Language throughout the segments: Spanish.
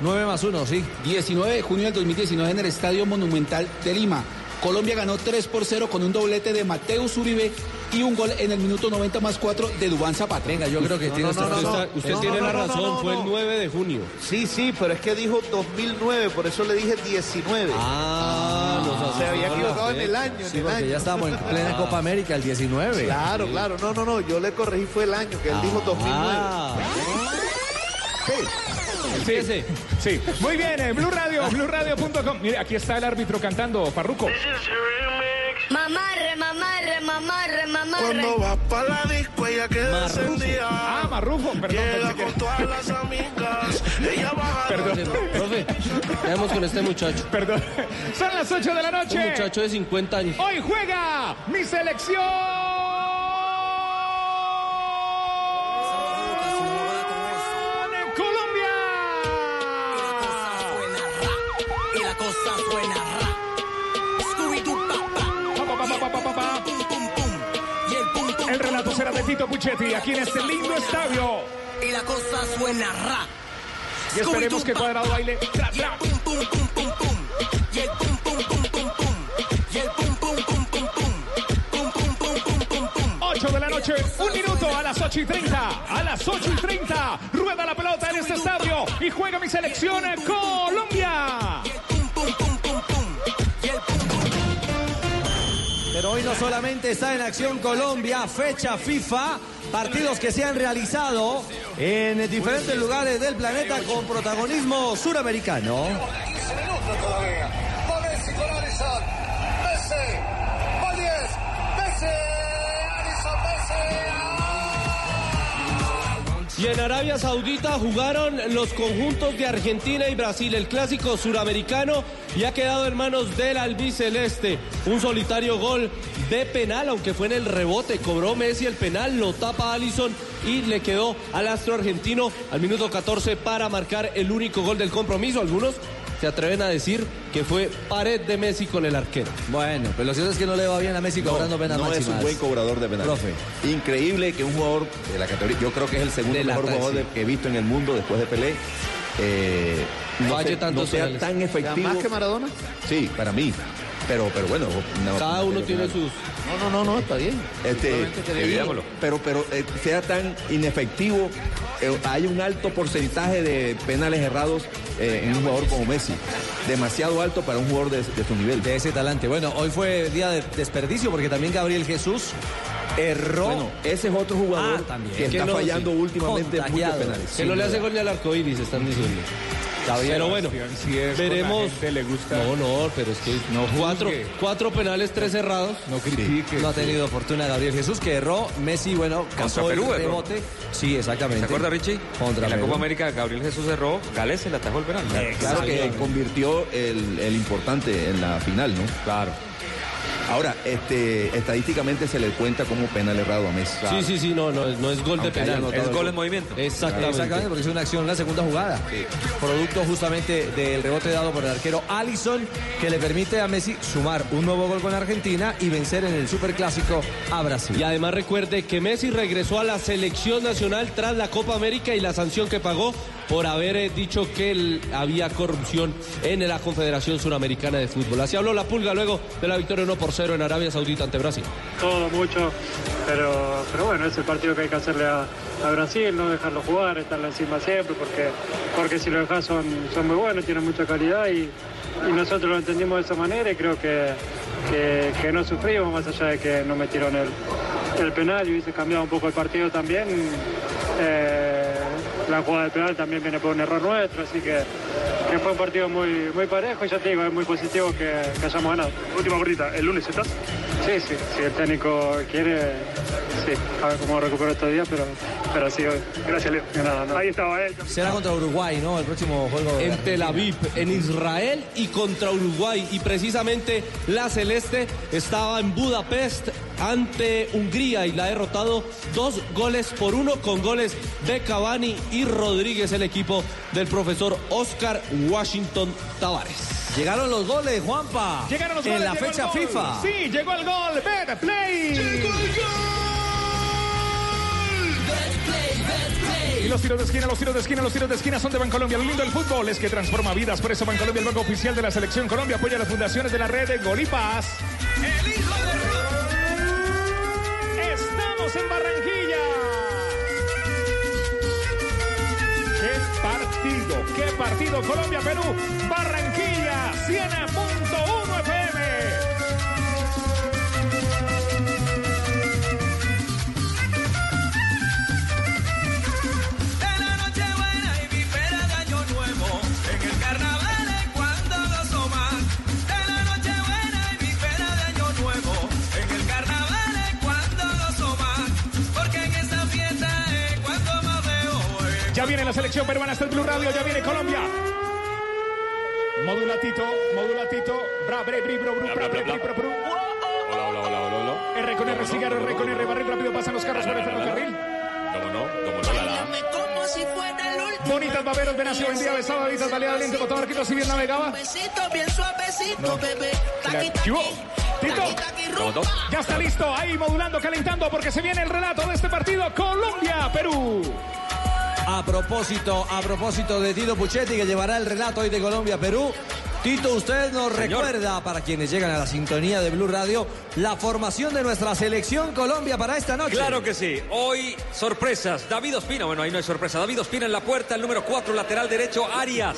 9 más 1, sí. 19 de junio del 2019 en el Estadio Monumental de Lima. Colombia ganó 3 por 0 con un doblete de Mateus Uribe y un gol en el minuto 90 más 4 de Dubán Zapata. Venga, yo creo que tiene no, no, usted, no, usted no, tiene no, la no, razón, no, no, fue el no. 9 de junio. Sí, sí, pero es que dijo 2009, por eso le dije 19. Ah, nos se había equivocado en el año, en Sí, el porque año. ya estábamos en plena Copa América, el 19. Claro, claro, no, no, no, yo le corregí fue el año, que él dijo 2009. Ah, Sí, sí. Muy bien, eh, Blue Radio, BlueRadio.com. Mire, aquí está el árbitro cantando, Farruco. Mamarre, mamarre, mamarre, mamarre. vas pa' la disco ella queda encendida. Ah, Marrufo, perdón. Llega con todas las amigas. Ella baja Perdón, profe, quedamos con este muchacho. perdón. Son las 8 de la noche. Un muchacho de 50 años. Hoy juega mi selección. Pum, El relato será de Tito Puchetti aquí en este lindo estadio. y la cosa suena ra. Y esperemos que Cuadrado baile. Tra, Y el pum, pum, pum, pum, pum. Y el pum, pum, pum, pum, pum. Y el pum, pum, pum, pum, pum. Pum, pum, pum, pum, pum, pum. 8 de la noche, un minuto a las 8 y 30. A las 8 y 30. Rueda la pelota en este estadio y juega mi selección eh, Colombia. Pero hoy no solamente está en acción Colombia, fecha FIFA, partidos que se han realizado en diferentes lugares del planeta con protagonismo suramericano. Y en Arabia Saudita jugaron los conjuntos de Argentina y Brasil, el clásico suramericano, y ha quedado en manos del albiceleste. Un solitario gol de penal, aunque fue en el rebote, cobró Messi el penal, lo tapa Allison y le quedó al astro argentino al minuto 14 para marcar el único gol del compromiso. Algunos se atreven a decir que fue pared de Messi con el arquero. Bueno, pero lo cierto es que no le va bien a Messi cobrando penas no es un buen cobrador de penales. Profe. Increíble que un jugador de la categoría, yo creo que es el segundo De mejor jugador de- que he visto en el mundo después de Pelé, eh, no, Falle se- no sea penales. tan efectivo. ¿Más que Maradona? Sí, para mí. Pero, pero bueno. no- Cada uno tiene sus... No, no, no, no, está bien. Este, digámoslo. pero, pero eh, sea tan inefectivo, eh, hay un alto porcentaje de penales errados eh, en un jugador como Messi. Demasiado alto para un jugador de, de su nivel. De ese talante. Bueno, hoy fue día de desperdicio porque también Gabriel Jesús erró. Bueno, ese es otro jugador Ah, también. que está no, fallando sí. últimamente muchos penales. Que no le hace gol ni al arco iris, están diciendo. Pero bueno, Si es veremos. le gusta. No, no, pero es que No cuatro, penales, tres cerrados. No critique. No ha tenido fortuna Gabriel Jesús, que erró. Messi, bueno, cazó Perú, el erró. rebote. Sí, exactamente. ¿Se acuerda, Richie? Contra en la Perú. Copa América, Gabriel Jesús cerró, Gales se le atajó el penal. Claro que convirtió el, el importante en la final, ¿no? Claro. Ahora, este, estadísticamente se le cuenta como penal errado a Messi. Sí, sí, sí, no, no, es- no es gol de Aunque penal. Es gol en movimiento. Exactamente. Exactamente, porque es una acción, una segunda jugada. Producto justamente del rebote dado por el arquero Allison, que le permite a Messi sumar un nuevo gol con Argentina y vencer en el Superclásico a Brasil. Y además recuerde que Messi regresó a la selección nacional tras la Copa América y la sanción que pagó por haber eh, dicho que había corrupción en la Confederación Suramericana de Fútbol. Así habló la pulga luego de la victoria 1 por 0 en Arabia Saudita ante Brasil. todo mucho, pero, pero bueno, es el partido que hay que hacerle a, a Brasil, no dejarlo jugar, estarle encima siempre, porque, porque si lo dejas son, son muy buenos, tienen mucha calidad y, y nosotros lo entendimos de esa manera y creo que, que, que no sufrimos, más allá de que no metieron el, el penal y hubiese cambiado un poco el partido también. eh, la jugada del penal también viene por un error nuestro, así que, que fue un partido muy, muy parejo y ya te digo, es muy positivo que, que hayamos ganado. Última gordita, ¿el lunes estás? Sí, sí, si el técnico quiere, sí, a ver cómo recupero estos días, pero, pero sí, gracias Leo. Nada, nada. Ahí estaba él. Será contra Uruguay, ¿no? El próximo juego. de en. Tel Aviv, en Israel y contra Uruguay. Y precisamente la Celeste estaba en Budapest ante Hungría y la ha derrotado dos goles por uno con goles de Cavani y Rodríguez, el equipo del profesor Oscar Washington Tavares. Llegaron los goles, Juanpa. Llegaron los en goles, la llegó el fecha gol. FIFA. Sí, llegó el gol. Bet Play. Y los tiros de esquina, los tiros de esquina, los tiros de esquina son de Bancolombia. Lo lindo del fútbol es que transforma vidas. Por eso Bancolombia, el banco oficial de la Selección Colombia, apoya las fundaciones de la red de Gol y Paz. Estamos en Barranquilla. ¡Qué partido! ¡Qué partido! Colombia-Perú, Barranquilla, 100.1 FM. Viene la selección peruana hasta el Blue Radio, ya viene Colombia. Modulatito, modulatito. Bra, bre, bri, bro, bru, bra, bre, bri, bro, bru. Hola, hola, hola, hola, hola. R con R, cigarro, R con R, barril rápido, pasan los carros por el ferrocarril. ¿Cómo no? ¿Cómo no? La, la. Como si fuera el último. Bonitas baberos, Venacio, buen día, besado, balitas, baleada, lente, botón, arquito, si bien navegaba. Besito bien suavecito, bebé. Tito, ya está listo, ahí modulando, calentando, porque se viene el relato de este partido, Colombia-Perú. A propósito, a propósito de Tito Puchetti, que llevará el relato hoy de Colombia-Perú. Tito, usted nos recuerda, para quienes llegan a la sintonía de Blue Radio, la formación de nuestra selección Colombia para esta noche. Claro que sí. Hoy sorpresas. David Ospina, bueno, ahí no hay sorpresa. David Ospina en la puerta, el número 4, lateral derecho, Arias.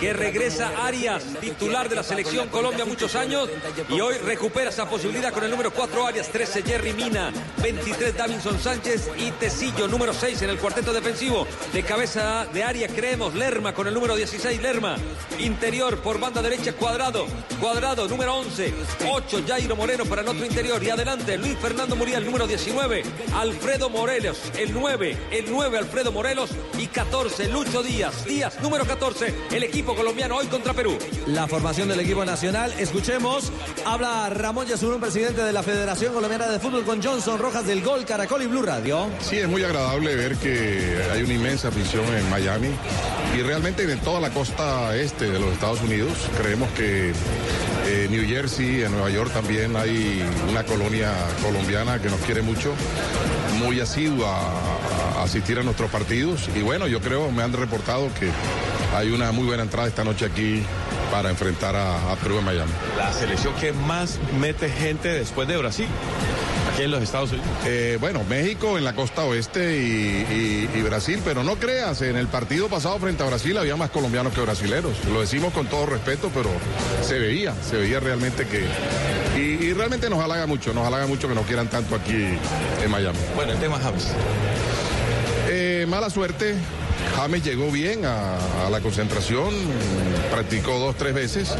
Que regresa Arias, titular de la selección Colombia muchos años. Y hoy recupera esa posibilidad con el número 4, Arias, 13, Jerry Mina, 23, Davinson Sánchez y Tecillo, número 6 en el cuarteto defensivo. De cabeza de Arias creemos Lerma con el número 16, Lerma. Interior por banda derecha, Cuadrado. Cuadrado, número 11. 8, Jairo Moreno para el otro interior. Y adelante, Luis Fernando Muriel, número 19. Alfredo Morelos, el 9. El 9, Alfredo Morelos. Y 14, Lucho Díaz. Díaz, número 14. El equipo colombiano hoy contra Perú. La formación del equipo nacional. Escuchemos. Habla Ramón Yesurún, presidente de la Federación Colombiana de Fútbol, con Johnson Rojas del Gol, Caracol y Blue Radio. Sí, es muy agradable ver que hay una inmensa afición en Miami y realmente en toda la costa este de los Estados Unidos. Creemos que en New Jersey, en Nueva York también hay una colonia colombiana que nos quiere mucho, muy asidua a, a asistir a nuestros partidos y bueno, yo creo, me han reportado que hay una muy buena entrada esta noche aquí para enfrentar a, a Perú en Miami. La selección que más mete gente después de Brasil, aquí en los Estados Unidos. Eh, bueno, México en la costa oeste y, y- y Brasil, pero no creas, en el partido pasado frente a Brasil había más colombianos que brasileros. Lo decimos con todo respeto, pero se veía, se veía realmente que... Y, y realmente nos halaga mucho, nos halaga mucho que nos quieran tanto aquí en Miami. Bueno, el tema James. Eh, mala suerte. James llegó bien a, a la concentración, practicó dos, tres veces.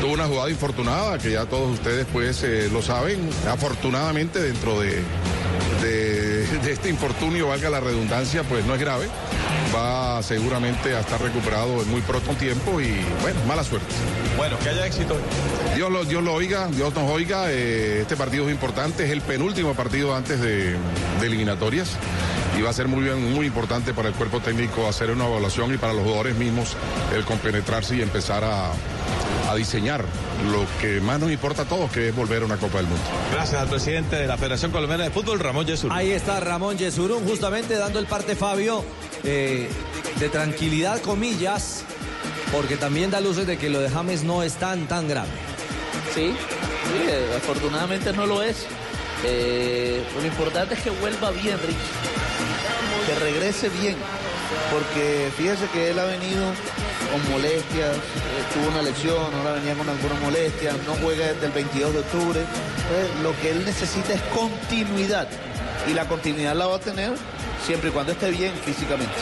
Tuvo una jugada infortunada, que ya todos ustedes pues eh, lo saben. Afortunadamente dentro de, de, de este infortunio, valga la redundancia, pues no es grave. Va seguramente a estar recuperado en muy pronto tiempo y bueno, mala suerte. Bueno, que haya éxito. Dios lo, Dios lo oiga, Dios nos oiga. eh, este partido es importante, es el penúltimo partido antes de, de eliminatorias y va a ser muy bien, muy importante para el cuerpo técnico hacer una evaluación y para los jugadores mismos el compenetrarse y empezar a, a diseñar lo que más nos importa a todos, que es volver a una Copa del Mundo. Gracias al presidente de la Federación Colombiana de Fútbol, Ramón Yesur. Ahí está Ramón Yesurún, justamente dando el parte, Fabio, eh, de tranquilidad, comillas, porque también da luces de que lo de James no es tan, tan grave. Sí, sí, eh, afortunadamente no lo es. Eh, lo importante es que vuelva bien, Ricky. que regrese bien, porque fíjese que él ha venido con molestias, eh, tuvo una lesión, ahora venía con alguna molestia, no juega desde el 22 de octubre. Entonces, lo que él necesita es continuidad y la continuidad la va a tener siempre y cuando esté bien físicamente.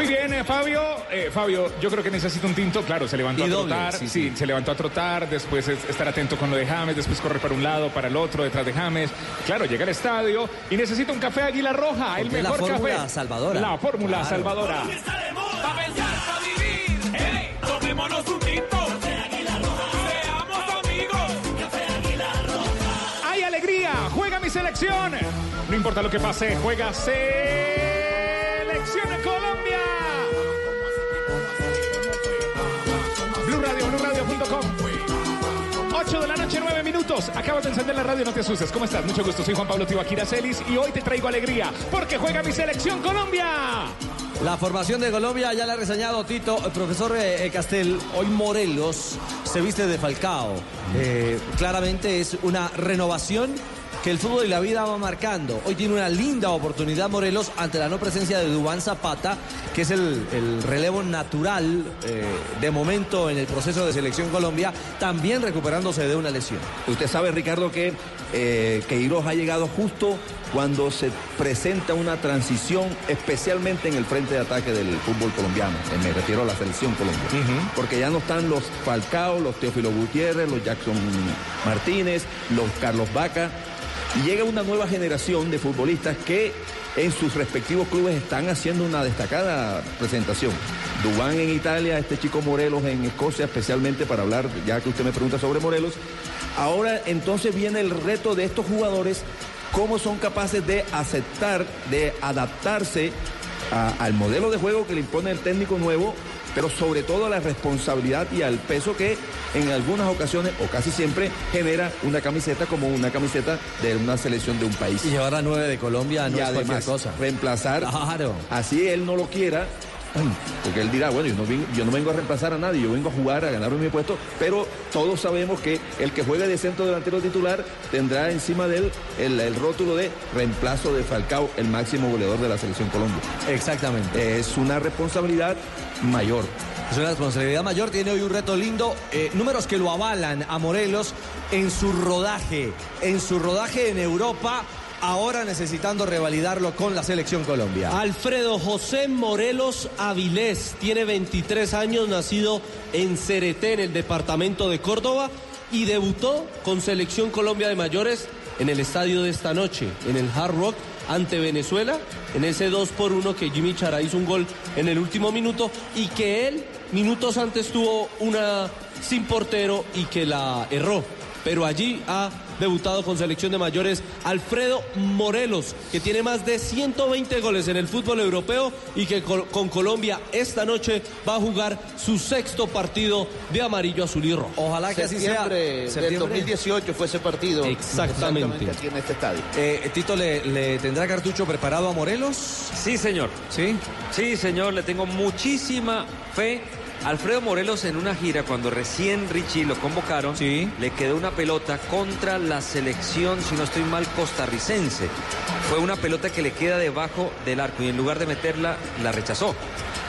Muy bien, tiene Fabio, eh, Fabio, yo creo que necesita un tinto, claro, se levantó Y a doble, trotar, sí, sí, sí. se levantó a trotar, después es estar atento con lo de James, después correr para un lado, para el otro, detrás de James. Claro, llega al estadio y necesita un café Águila Roja, el Porque es la mejor fórmula café. salvadora. La fórmula Claro. salvadora. Pa' pensar, pa' vivir. ¡Ey! Tomémonos un tinto. Seamos amigos. ¡Hay alegría! ¡Juega mi selección! No importa lo que pase, juega Selección Colombia. BlueRadio.com. 8 de la noche, 9 minutos. Acabas de encender la radio, no te asustes. ¿Cómo estás? Mucho gusto. Soy Juan Pablo Tibaquira Celis y hoy te traigo alegría porque juega mi selección Colombia. La formación de Colombia ya la ha reseñado Tito. El profesor eh, eh, Castel, hoy Morelos se viste de Falcao. Eh, claramente es una renovación que el fútbol y la vida va marcando. Hoy tiene una linda oportunidad Morelos ante la no presencia de Dubán Zapata, que es el, el relevo natural eh, de momento en el proceso de selección Colombia, también recuperándose de una lesión. Usted sabe, Ricardo, que eh, Queiroz ha llegado justo cuando se presenta una transición, especialmente en el frente de ataque del fútbol colombiano. Eh, me refiero a la selección Colombia. Porque ya no están los Falcao, los Teófilo Gutiérrez, los Jackson Martínez, los Carlos Vaca. Y llega una nueva generación de futbolistas que en sus respectivos clubes están haciendo una destacada presentación. Dubán en Italia, este chico Morelos en Escocia, especialmente para hablar, ya que usted me pregunta sobre Morelos. Ahora entonces viene el reto de estos jugadores, cómo son capaces de aceptar, de adaptarse al modelo de juego que le impone el técnico nuevo, pero sobre todo a la responsabilidad y al peso que en algunas ocasiones, o casi siempre, genera una camiseta como una camiseta de una selección de un país. Y llevar a nueve de Colombia no y es cualquier además cosa. reemplazar, Claro. así él no lo quiera, porque él dirá, bueno, yo no, vin- yo no vengo a reemplazar a nadie, yo vengo a jugar, a ganarme mi puesto, pero todos sabemos que el que juegue de centro delantero titular tendrá encima de él el, el rótulo de reemplazo de Falcao, el máximo goleador de la selección Colombia. Exactamente. Es una responsabilidad mayor. Es una responsabilidad mayor, tiene hoy un reto lindo. eh, números que lo avalan a Morelos en su rodaje, en su rodaje en Europa, ahora necesitando revalidarlo con la selección Colombia. Alfredo José Morelos Avilés tiene 23 años, nacido en Cereté, en el departamento de Córdoba, y debutó con Selección Colombia de Mayores en el estadio de esta noche, en el Hard Rock ante Venezuela, en ese 2 por 1 que Jimmy Chara hizo un gol en el último minuto y que él minutos antes tuvo una sin portero y que la erró. Pero allí ha debutado con selección de mayores Alfredo Morelos, que tiene más de 120 goles en el fútbol europeo y que con Colombia esta noche va a jugar su sexto partido de amarillo, azul y rojo. Ojalá que así sea. Septiembre del Septiembre. 2018 fue ese partido. Exactamente. aquí en este estadio. Eh, Tito, ¿le, le tendrá cartucho preparado a Morelos? Sí, señor. ¿Sí? Sí, señor, le tengo muchísima fe. Alfredo Morelos en una gira, cuando recién Richie lo convocaron, le quedó una pelota contra la selección, si no estoy mal, costarricense. Fue una pelota que le queda debajo del arco y en lugar de meterla, la rechazó.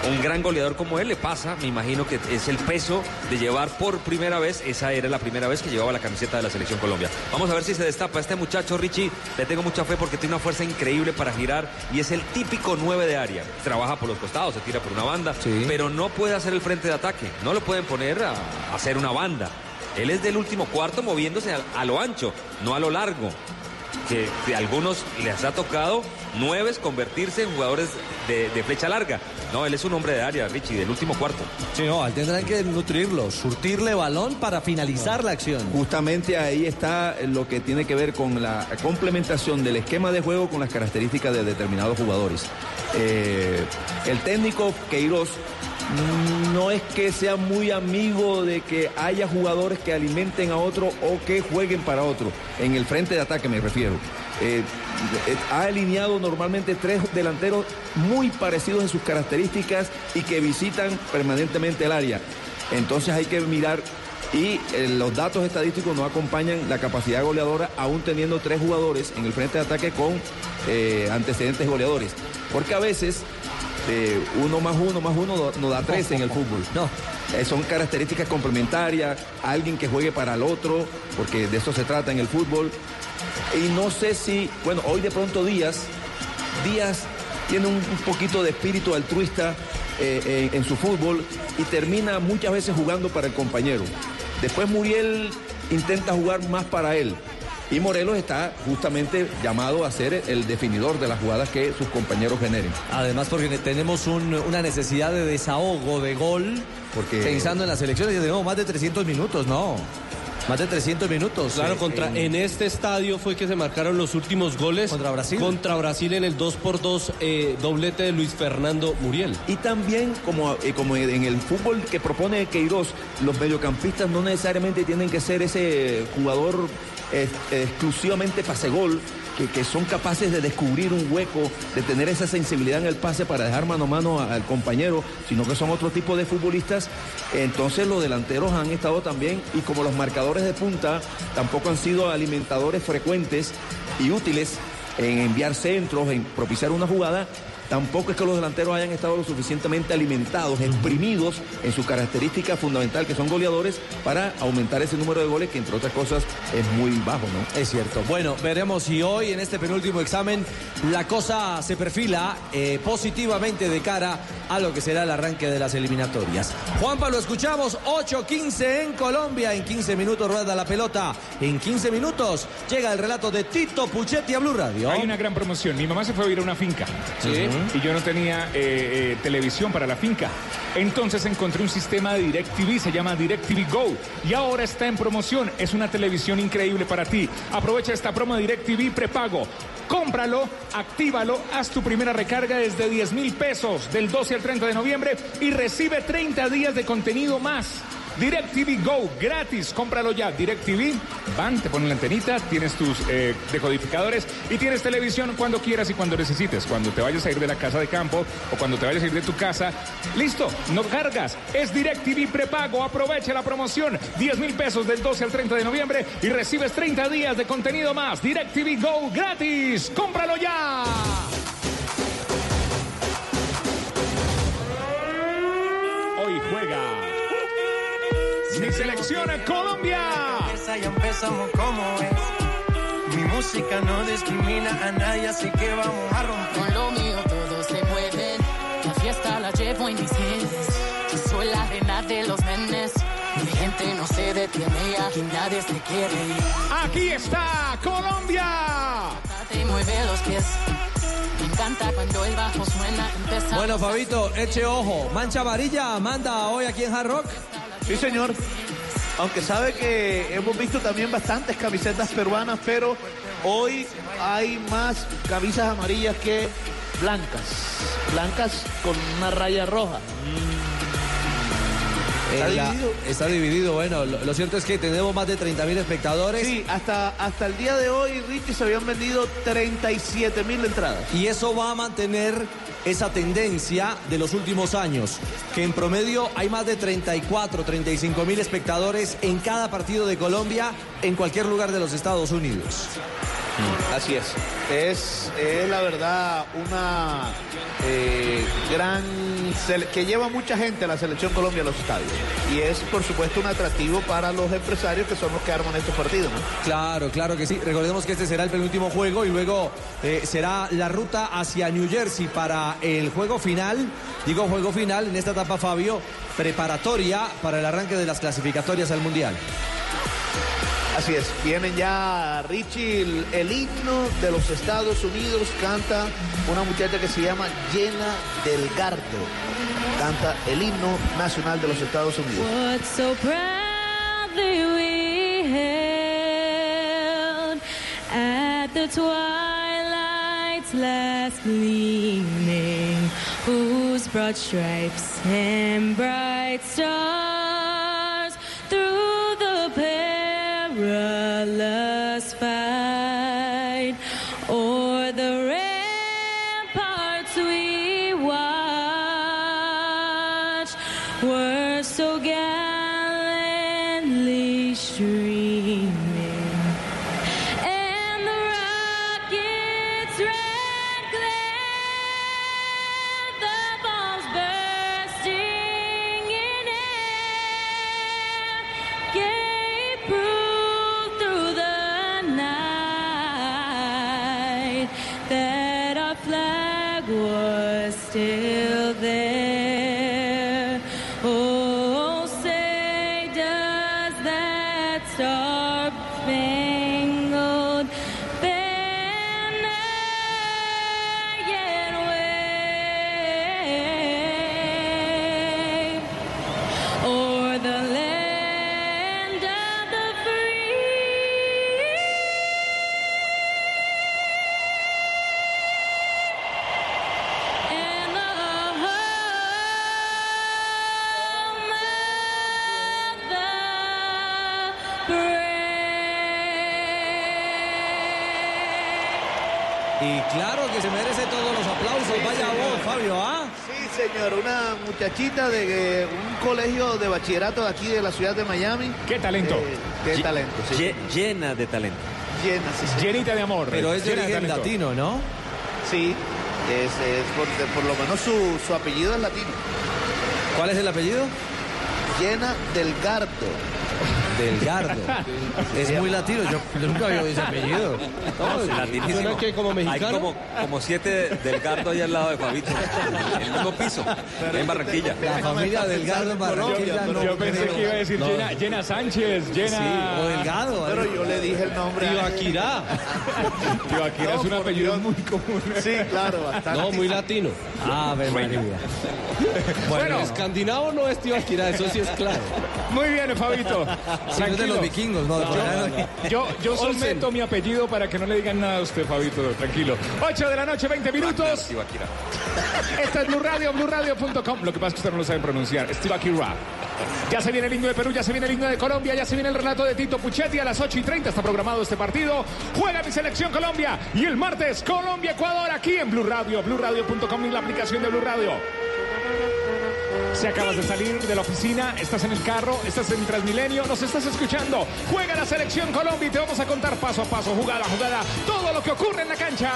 Un gran goleador como él le pasa, me imagino que es el peso de llevar por primera vez, esa era la primera vez que llevaba la camiseta de la selección Colombia. Vamos a ver si se destapa este muchacho Richie, le tengo mucha fe porque tiene una fuerza increíble para girar y es el típico 9 de área. Trabaja por los costados, se tira por una banda, pero no puede hacer el frente de ataque, no lo pueden poner a, a hacer una banda. Él es del último cuarto moviéndose a, a lo ancho, no a lo largo que de algunos les ha tocado nueves convertirse en jugadores de, de flecha larga. No, él es un hombre de área, Richie, del último cuarto. Sí, no, tendrán que nutrirlo, surtirle balón para finalizar la acción. Justamente ahí está lo que tiene que ver con la complementación del esquema de juego con las características de determinados jugadores. Eh, el técnico Queiroz no es que sea muy amigo de que haya jugadores que alimenten a otro o que jueguen para otro. En el frente de ataque me refiero. Eh, eh, ha alineado normalmente tres delanteros muy parecidos en sus características y que visitan permanentemente el área. Entonces hay que mirar y eh, los datos estadísticos no acompañan la capacidad goleadora, aún teniendo tres jugadores en el frente de ataque con antecedentes goleadores. Porque a veces eh, uno más uno más uno no, no da tres en el fútbol. No. Eh, son características complementarias, alguien que juegue para el otro, porque de eso se trata en el fútbol. Y no sé si, bueno, hoy de pronto Díaz, Díaz tiene un, un poquito de espíritu altruista eh, en, en su fútbol y termina muchas veces jugando para el compañero. Después Muriel intenta jugar más para él. Y Morelos está justamente llamado a ser el definidor de las jugadas que sus compañeros generen. Además, porque tenemos un- una necesidad de desahogo, de gol, Porque- pensando en las elecciones, tenemos más de 300 minutos, ¿no? Más de 300 minutos. Claro, eh, contra, en este estadio fue que se marcaron los últimos goles. ¿Contra Brasil? Contra Brasil en el 2x2, eh, doblete de Luis Fernando Muriel. Y también, como, eh, como en el fútbol que propone Queiroz, los mediocampistas no necesariamente tienen que ser ese jugador exclusivamente pase-gol, que, son capaces de descubrir un hueco, de tener esa sensibilidad en el pase para dejar mano a mano al compañero, sino que son otro tipo de futbolistas. Entonces los delanteros han estado también, y como los marcadores de punta tampoco han sido alimentadores frecuentes y útiles en enviar centros, en propiciar una jugada, tampoco es que los delanteros hayan estado lo suficientemente alimentados, exprimidos en su característica fundamental, que son goleadores, para aumentar ese número de goles, que entre otras cosas es muy bajo, ¿no? Es cierto. Bueno, veremos si hoy en este penúltimo examen la cosa se perfila eh, positivamente de cara a lo que será el arranque de las eliminatorias. Juanpa, lo escuchamos, 8-15 en Colombia. En 15 minutos rueda la pelota. En 15 minutos llega el relato de Tito Puchetti a Blue Radio. Hay una gran promoción. Mi mamá se fue a vivir a una finca. Sí. Y yo no tenía eh, eh, televisión para la finca. Entonces encontré un sistema de DirecTV, se llama DirecTV Go. Y ahora está en promoción. Es una televisión increíble para ti. Aprovecha esta promo de DirecTV prepago. Cómpralo, actívalo, haz tu primera recarga desde 10 mil pesos del 12 al 30 de noviembre y recibe 30 días de contenido más. DirecTV Go, gratis, cómpralo ya. DirecTV, van, te ponen la antenita, tienes tus eh, decodificadores y tienes televisión cuando quieras y cuando necesites. Cuando te vayas a ir de la casa de campo o cuando te vayas a ir de tu casa, listo, no cargas. Es DirecTV prepago, aprovecha la promoción. 10 mil pesos del 12 al 30 de noviembre y recibes 30 días de contenido más. DirecTV Go, gratis, cómpralo ya. Hoy juega mi selección Colombia. Empieza y empezamos como es. Mi música no discrimina a nadie, así que vamos a romper. Con lo mío todos se mueven. La fiesta la llevo en mis genes. Yo soy la reina de los nenes. Mi gente no se detiene y aquí nadie se quiere ir. Aquí está Colombia. Te mueve los pies. Me encanta cuando el bajo suena. Bueno, Fabito, eche ojo. Mancha amarilla manda hoy aquí en Hard Rock. Sí, señor. Aunque sabe que hemos visto también bastantes camisetas peruanas, pero hoy hay más camisas amarillas que blancas. Blancas con una raya roja. Está la- dividido. está dividido. Bueno, lo, lo cierto es que tenemos más de 30 mil espectadores. Sí, hasta, hasta el día de hoy, Richie, se habían vendido 37 mil entradas. Y eso va a mantener esa tendencia de los últimos años, que en promedio hay más de 34, 35 mil espectadores en cada partido de Colombia en cualquier lugar de los Estados Unidos. Así es. Es, es la verdad una eh, gran... que lleva mucha gente a la selección Colombia a los estadios. Y es, por supuesto, un atractivo para los empresarios que son los que arman estos partidos, ¿no? Claro, claro que sí. Recordemos que este será el penúltimo juego y luego eh, será la ruta hacia New Jersey para el juego final. Digo juego final en esta etapa, Fabio, preparatoria para el arranque de las clasificatorias al Mundial. Así es, vienen ya Richie, el, himno de los Estados Unidos, canta una muchacha que se llama Llena Delgardo, canta el himno nacional de los Estados Unidos. So proudly we at the last whose broad stripes and bright stars muchachita de eh, un colegio de bachillerato de aquí de la ciudad de Miami. ¿Qué talento? Eh, qué Lle- talento, sí. lle- llena de talento. Llena, sí, sí. Llenita de amor. Pero es de origen latino, ¿no? Sí, es, es por, de- por lo menos su, su apellido es latino. ¿Cuál es el apellido? Llena del Gardo. Delgardo. es muy latino. Yo, yo nunca había oído ese apellido. No, es latinísimo. ¿Suena que como Hay mexicano? como, como siete del Gardo ahí al lado de Fabito. En el mismo piso, en Barranquilla. La familia Delgado en Barranquilla no Yo pensé creo. que iba a decir No. llena, llena Sánchez, llena. Sí, o Delgado. Pero yo le dije el nombre. a- Ibaquirá. Es un apellido muy común. Sí, claro, bastante. No, muy latino. Ave María. Bueno, Escandinavo no es Tibaquirá, eso sí es claro. muy bien, Fabito. Si no es de los vikingos, no. de por allá no. Yo, yo someto mi apellido para que no le digan nada a usted, Fabito, tranquilo. 8 de la noche, 20 minutos. Esta es Blue Radio, BlueRadio.com. Lo que pasa es que usted no lo sabe pronunciar. Steve Akira. Ya se viene el himno de Perú, ya se viene el himno de Colombia, ya se viene el relato de Tito Puchetti a las 8 y 30. Está programado este partido. Juega mi selección Colombia. Y el martes, Colombia-Ecuador aquí en Blue Radio, BlueRadio.com y la aplicación de Blue Radio. Si acabas de salir de la oficina, estás en el carro, estás en Transmilenio, nos estás escuchando. Juega la selección Colombia y te vamos a contar paso a paso, jugada a jugada, todo lo que ocurre en la cancha.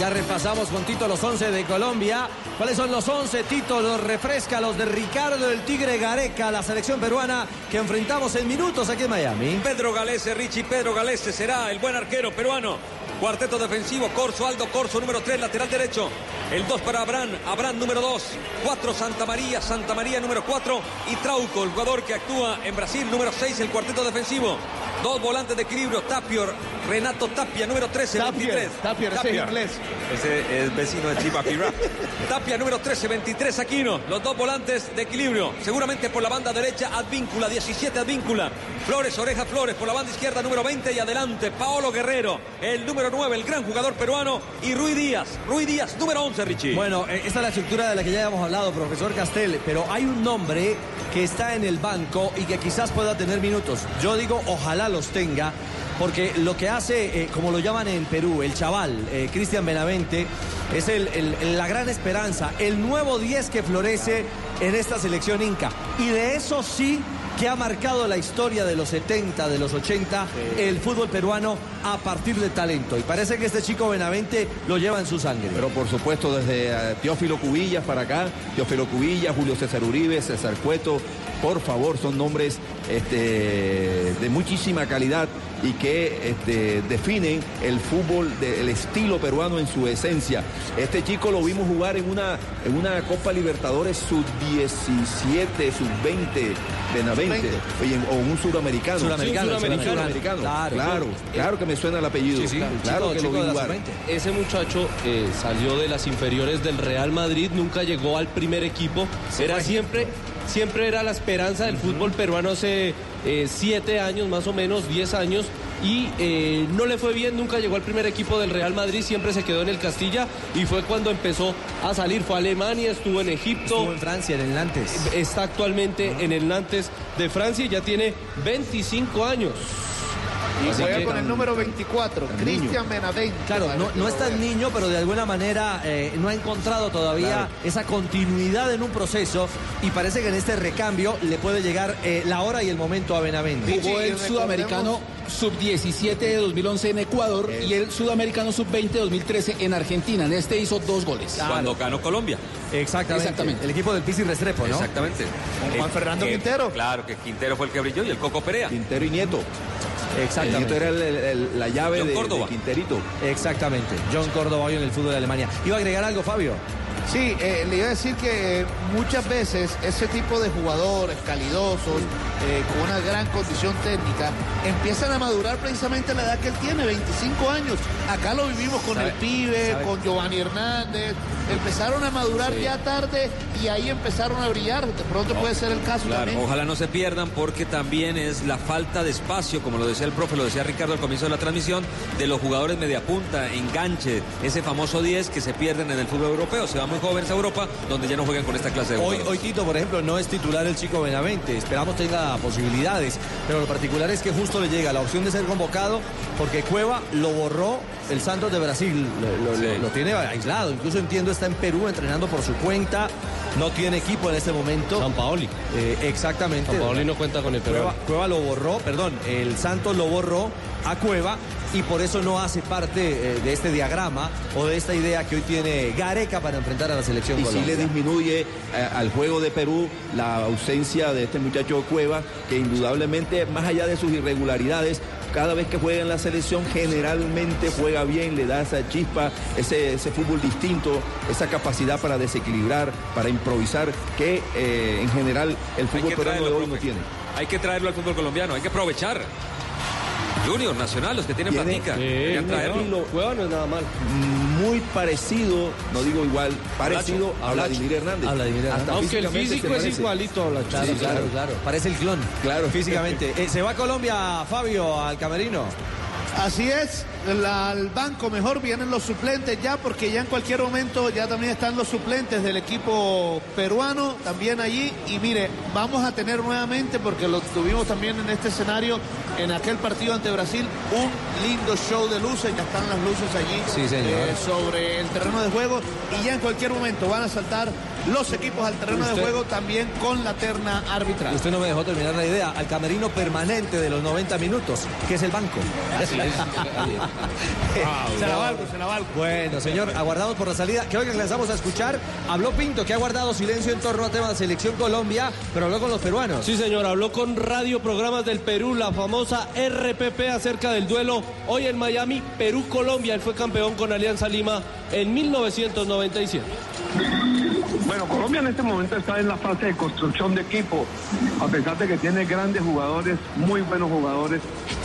Ya repasamos con Tito los 11 de Colombia. ¿Cuáles son los 11? Tito los refresca, los de Ricardo el Tigre Gareca, la selección peruana que enfrentamos en minutos aquí en Miami. Pedro Galese, Richie Pedro Galese será el buen arquero peruano. Cuarteto defensivo, Corso, Aldo Corso, número 3, lateral derecho. El 2 para Abraham, Abraham número 2. 4 Santa María, Santa María número 4. Y Trauco, el jugador que actúa en Brasil, número 6, el cuarteto defensivo. Dos volantes de equilibrio, Tapio, Renato Tapia, número 13, Tapier, 23. Tapier, ese es inglés. Ese es vecino de Chipaquirá. Tapia número 13, 23 Aquino. Los dos volantes de equilibrio. Seguramente por la banda derecha, Advíncula, 17 Advíncula. Flores, Oreja Flores. Por la banda izquierda, número 20 y adelante, Paolo Guerrero. El número 9, el gran jugador peruano. Y Rui Díaz. Rui Díaz, número 11, Richie. Bueno, eh, esta es la estructura de la que ya hemos hablado, profesor Castel, pero hay un nombre que está en el banco y que quizás pueda tener minutos. Yo digo, ojalá los tenga, porque lo que hace, eh, como lo llaman en Perú, el chaval, eh, Cristian Benavente, es el- la gran esperanza, el nuevo 10 que florece en esta selección inca. Y de eso sí que ha marcado la historia de los 70, de los 80, el fútbol peruano a partir de talento. Y parece que este chico Benavente lo lleva en su sangre. Pero por supuesto, desde eh, Teófilo Cubillas para acá, Teófilo Cubillas, Julio César Uribe, César Cueto, por favor, son nombres este, de muchísima calidad y que este, definen el fútbol, de- el estilo peruano en su esencia. Este chico lo vimos jugar en una, en una Copa Libertadores sub-17, sub-20, Benavente, oye, o un suramericano. Suramericano, Sí, suramericano. suramericano. Claro. Claro, claro, que me suena el apellido. Sí, sí, claro chico- que chico lo vi jugar. sub-20. Ese muchacho eh, salió de las inferiores del Real Madrid, nunca llegó al primer equipo. Era siempre, siempre era la esperanza del fútbol peruano hace eh, siete años, más o menos, diez años. Y eh, no le fue bien, nunca llegó al primer equipo del Real Madrid, siempre se quedó en el Castilla y fue cuando empezó a salir. Fue a Alemania, estuvo en Egipto. Estuvo en Francia, en el Nantes. Está actualmente en el Nantes de Francia y ya tiene 25 años. Y juega que- con el número 24, Cristian Benavente. Claro, no, no es tan niño, pero de alguna manera eh, no ha encontrado todavía Claro. esa continuidad en un proceso y parece que en este recambio le puede llegar eh, la hora y el momento a Benavente. Jugó el sudamericano sub-17 de 2011 en Ecuador y el sudamericano sub-20 de 2013 en Argentina. En este hizo dos goles. Cuando ganó Colombia. Exactamente. Exactamente. El equipo del Pisi Restrepo, ¿no? Exactamente. Con Juan Eh, Fernando Quintero. Claro, que Quintero fue el que brilló y el Coco Perea. Quintero y Nieto. Exactamente. Era el- el- el- la llave John de, Córdoba. de Quinterito. Exactamente. John Córdoba hoy en el fútbol de Alemania. ¿Iba a agregar algo, Fabio? Sí, eh, le iba a decir que eh, muchas veces ese tipo de jugadores calidosos, eh, con una gran condición técnica, empiezan a madurar precisamente a la edad que él tiene, 25 años. Acá lo vivimos con ¿Sabe? el pibe, ¿Sabe? con Giovanni Hernández. Empezaron a madurar ya tarde y ahí empezaron a brillar. De pronto puede ser el caso Claro, también. ojalá no se pierdan porque también es la falta de espacio, como lo decía el profe, lo decía Ricardo al comienzo de la transmisión, de los jugadores mediapunta, enganche, ese famoso 10 que se pierden en el fútbol europeo. Se muy jóvenes a Europa, donde ya no juegan con esta clase de Hoy, jugadores. hoy Tito, por ejemplo, no es titular el chico Benavente. Esperamos tenga posibilidades. Pero lo particular es que justo le llega la opción de ser convocado porque Cueva lo borró el Santos de Brasil. Lo, lo- Sí. lo- lo tiene aislado. Incluso entiendo está en Perú entrenando por su cuenta. No tiene equipo en este momento. San Paoli. Eh, exactamente. San Paoli no cuenta con el Cueva, peruano. Cueva lo borró, perdón, el Santos lo borró a Cueva y por eso no hace parte eh, de este diagrama o de esta idea que hoy tiene Gareca para enfrentar a la selección Y sí Colombia. le disminuye eh, al juego de Perú la ausencia de este muchacho Cueva, que indudablemente, más allá de sus irregularidades, cada vez que juega en la selección generalmente juega bien, le da esa chispa, ese, ese fútbol distinto, esa capacidad para desequilibrar, para improvisar, que eh, en general el fútbol peruano de hoy no tiene. Hay que traerlo al fútbol colombiano, hay que aprovechar. Junior, Nacional, los que tienen Tiene- platica. Traerlo. Cueva no es nada mal. Muy parecido, no digo igual, parecido a a Vladimir Hernández. A Vladimir Hernández. Hasta Aunque el físico es parece. igualito a la Claro, Sí, claro, claro. claro. Parece el clon. Claro. Físicamente. Eh, ¿Se va a Colombia, Fabio, al camerino? Así es, la- al banco mejor vienen los suplentes ya porque ya en cualquier momento ya también están los suplentes del equipo peruano también allí y mire, vamos a tener nuevamente porque lo tuvimos también en este escenario en aquel partido ante Brasil un lindo show de luces, ya están las luces allí Sí, señor. eh, sobre el terreno de juego y ya en cualquier momento van a saltar los equipos al terreno de juego también con la terna arbitral. Usted no me dejó terminar la idea. Al camerino permanente de los 90 minutos, que es el banco. Se la valgo, se la valgo. Bueno, señor, aguardamos por la salida. Creo que alcanzamos a escuchar. Habló Pinto, que ha guardado silencio en torno al tema de selección Colombia, pero habló con los peruanos. Sí, señor, habló con Radio Programas del Perú, la famosa RPP acerca del duelo hoy en Miami, Perú-Colombia. Él fue campeón con Alianza Lima en 1997. Bueno, Colombia en este momento está en la fase de construcción de equipo, a pesar de que tiene grandes jugadores, muy buenos jugadores,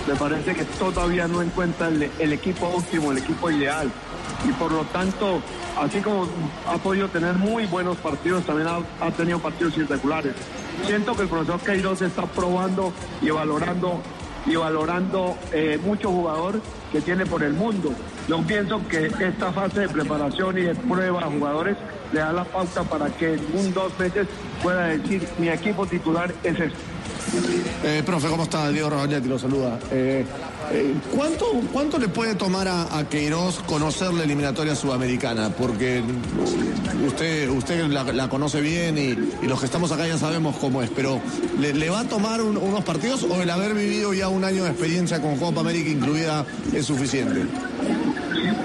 me parece que todavía no encuentra el, equipo óptimo, el equipo ideal. Y por lo tanto, así como ha podido tener muy buenos partidos, también ha, ha tenido partidos irregulares. Siento que el profesor Queiroz está probando y valorando y valorando eh, mucho jugador que tiene por el mundo. Yo pienso que esta fase de preparación y de prueba a jugadores le da la pauta para que en un dos meses pueda decir mi equipo titular es este. Eh, profe, ¿cómo está? Diego Robagliati lo saluda. Eh, eh, ¿cuánto, ¿Cuánto le puede tomar a, a Queiroz conocer la eliminatoria sudamericana? Porque usted, usted la, conoce bien y, los que estamos acá ya sabemos cómo es, pero ¿le, va a tomar un- unos partidos o el haber vivido ya un año de experiencia con Copa América incluida es suficiente?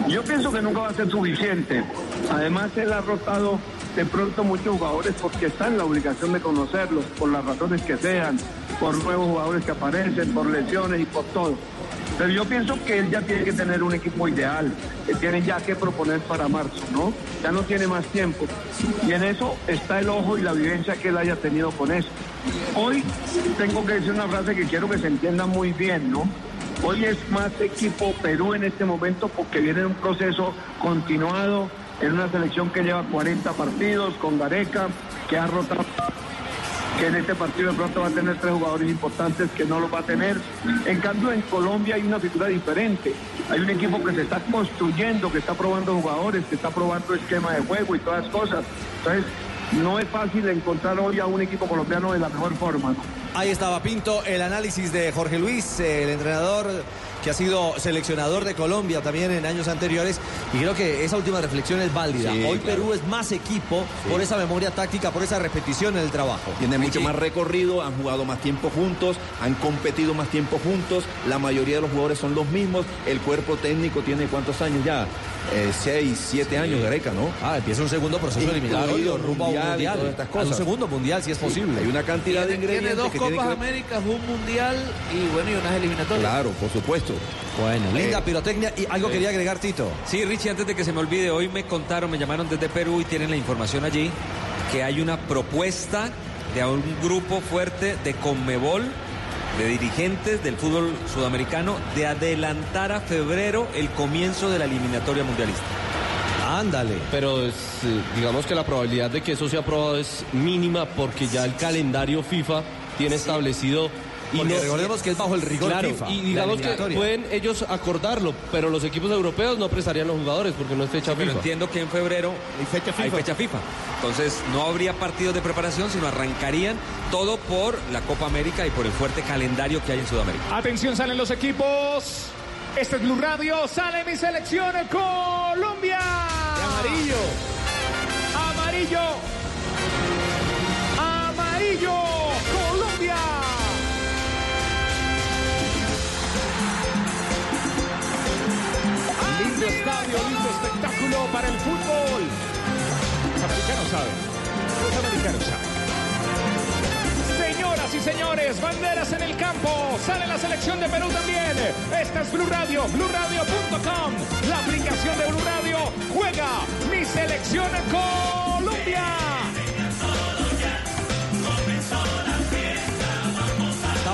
Yo pienso que nunca va a ser suficiente. Además, él ha rotado de pronto muchos jugadores porque está en la obligación de conocerlos, por las razones que sean, por nuevos jugadores que aparecen, por lesiones y por todo. Pero yo pienso que él ya tiene que tener un equipo ideal, que tiene ya que proponer para marzo, ¿no? Ya no tiene más tiempo. Y en eso está el ojo y la vivencia que él haya tenido con eso. Hoy tengo que decir una frase que quiero que se entienda muy bien, ¿no? Hoy es más equipo Perú en este momento porque viene en un proceso continuado, en una selección que lleva 40 partidos con Gareca, que ha rotado que en este partido de pronto va a tener tres jugadores importantes que no los va a tener. En cambio, en Colombia hay una figura diferente. Hay un equipo que se está construyendo, que está probando jugadores, que está probando esquema de juego y todas las cosas. Entonces, no es fácil encontrar hoy a un equipo colombiano de la mejor forma. Ahí estaba Pinto, el análisis de Jorge Luis, el entrenador que ha sido seleccionador de Colombia también en años anteriores. Y creo que esa última reflexión es válida. Sí, Hoy claro. Perú es más equipo por esa memoria táctica, por esa repetición en el trabajo. Tiene mucho más recorrido, han jugado más tiempo juntos, han competido más tiempo juntos, la mayoría de los jugadores son los mismos, el cuerpo técnico tiene cuántos años ya, Eh, seis, siete años de Areca, ¿no? Ah, empieza un segundo proceso eliminatorio rumbo a un mundial mundial. estas cosas. un segundo mundial, si es Sí, posible. Hay una cantidad de Tiene, tiene ingredientes dos que Copas que Américas, un Mundial y bueno, y unas eliminatorias. Claro, por supuesto. Bueno, linda Eh, pirotecnia. Y algo eh. quería agregar, Tito. Sí, Richie, antes de que se me olvide, hoy me contaron, me llamaron desde Perú y tienen la información allí, que hay una propuesta de un grupo fuerte de Conmebol, de dirigentes del fútbol sudamericano, de adelantar a febrero el comienzo de la eliminatoria mundialista. Ándale. Pero es, eh, digamos que la probabilidad de que eso sea aprobado es mínima porque ya el calendario FIFA tiene establecido Porque no- recordemos que es bajo el rigor Claro, FIFA. y digamos que pueden ellos acordarlo, pero los equipos europeos no prestarían los jugadores porque no es fecha Pero FIFA. entiendo que en febrero hay fecha FIFA. Entonces no habría partidos de preparación, sino arrancarían todo por la Copa América y por el fuerte calendario que hay en Sudamérica. Atención, salen los equipos. Este es Blue Radio. Sale mi selección Colombia. amarillo. Amarillo. Amarillo. Estadio, lindo espectáculo para el fútbol. Los americanos saben. Los americanos saben. Señoras y señores, banderas en el campo. Sale la selección de Perú también. Esta es Blue Radio, BlueRadio.com. La aplicación de Blue Radio juega mi selección Colombia.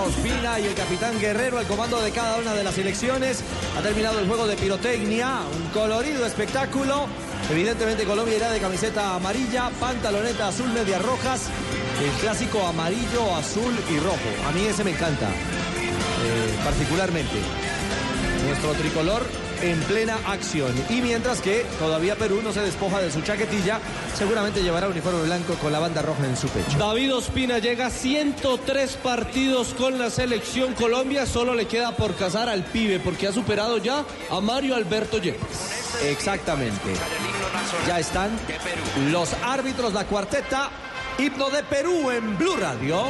Ospina y el capitán Guerrero al comando de cada una de las selecciones. Ha terminado el juego de pirotecnia, un colorido espectáculo. Evidentemente Colombia irá de camiseta amarilla, pantaloneta azul, medias rojas. El clásico amarillo, azul y rojo. A mí ese me encanta, eh, particularmente. Nuestro tricolor en plena acción. Y mientras que todavía Perú no se despoja de su chaquetilla, seguramente llevará uniforme blanco con la banda roja en su pecho. David Ospina llega a 103 partidos con la selección Colombia, solo le queda por casar al pibe porque ha superado ya a Mario Alberto Yepes. Exactamente. Ya están los árbitros, la cuarteta, himno de Perú en Blue Radio.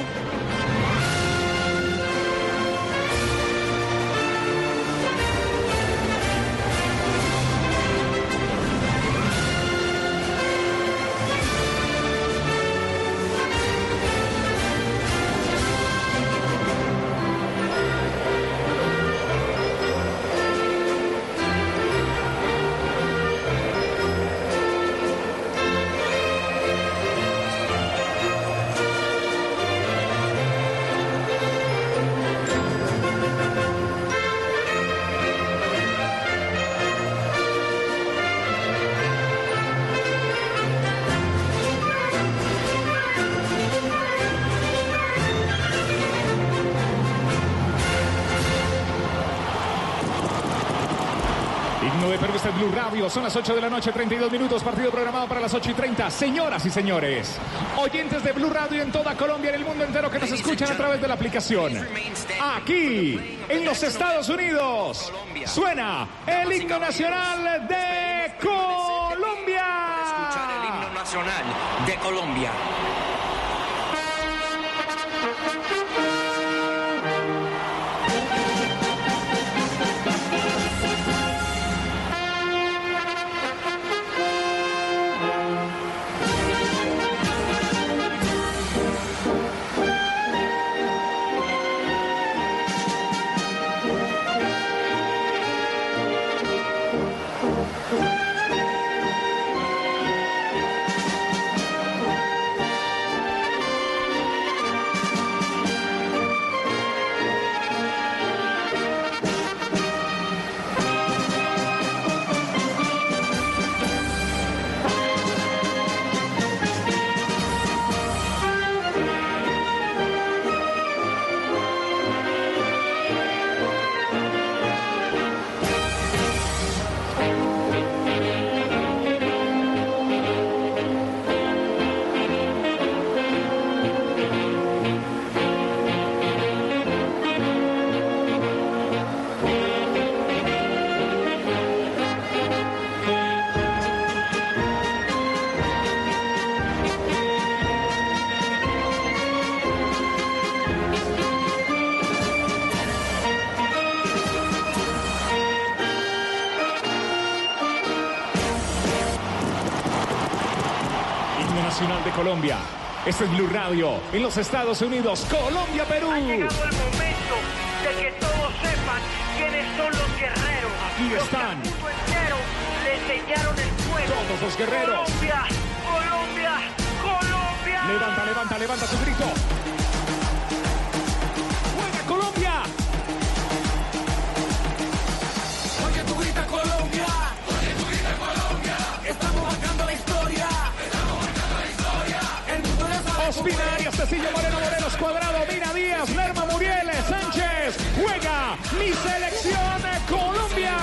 Blue Radio. Son las 8 de la noche, 32 minutos. Partido programado para las 8 y 30. Señoras y señores, oyentes de Blue Radio en toda Colombia, en el mundo entero que nos escuchan a través de la aplicación. Aquí, en los Estados Unidos, suena el himno nacional de Colombia. el himno nacional de Colombia. Colombia. Este es Blue Radio en los Estados Unidos. Colombia, Perú. Ha llegado el momento de que todos sepan quiénes son los guerreros. Aquí Los están. que al mundo entero le enseñaron el fuego. Todos los guerreros. Colombia, Colombia, Colombia. Levanta, levanta, levanta su grito. Ospina, Arias, Tecillo, Moreno, Morelos, Cuadrado, Mina, Díaz, Lerma, Muriel, Sánchez. Juega mi selección Colombia.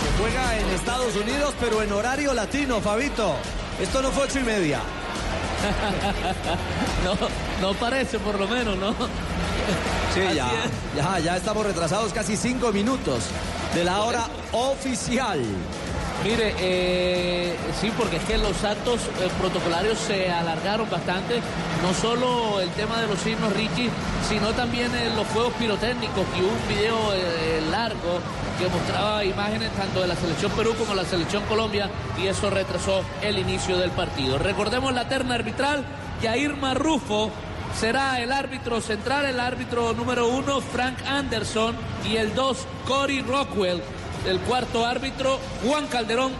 Se juega en Estados Unidos, pero en horario latino, Fabito. Esto no fue ocho y media. no, no parece por lo menos, ¿no? Sí, ya, ya estamos retrasados casi cinco minutos de la hora oficial. Mire, eh, sí, porque es que los actos eh, protocolarios se alargaron bastante. No solo el tema de los signos Richie, sino también eh, los fuegos pirotécnicos. Y hubo un video eh, largo que mostraba imágenes tanto de la selección Perú como de la selección Colombia y eso retrasó el inicio del partido. Recordemos la terna arbitral, Jair Marrufo será el árbitro central, el árbitro número uno, Frank Anderson, y el dos, Cory Rockwell. El cuarto árbitro, Juan Calderón.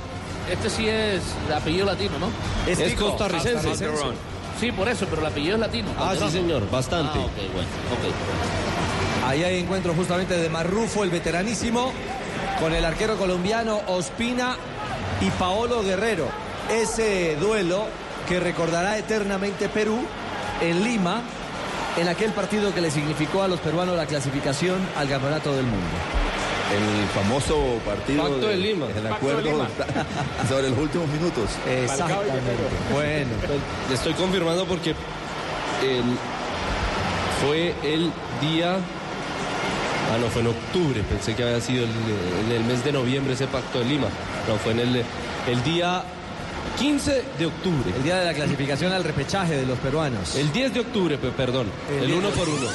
Este sí es de apellido latino, ¿no? Es Es costarricense. Calderón. Sí, por eso, pero el apellido es latino. Ah, sí, señor, bastante. Ah, ok, bueno, ok. Ahí hay encuentro justamente de Marrufo, el veteranísimo, con el arquero colombiano Ospina y Paolo Guerrero. Ese duelo que recordará eternamente Perú en Lima, en aquel partido que le significó a los peruanos la clasificación al Campeonato del Mundo. El famoso partido Pacto de Lima. El Pacto de acuerdo Lima. sobre los últimos minutos. Exactamente. Bueno. Le estoy confirmando porque el- fue el día. Ah, no, fue en octubre. Pensé que había sido el- en el mes de noviembre ese pacto de Lima. No, fue en el, el día 15 de octubre. El día de la clasificación al repechaje de los peruanos. El 10 de octubre, pe- perdón. El El, 10 uno por uno.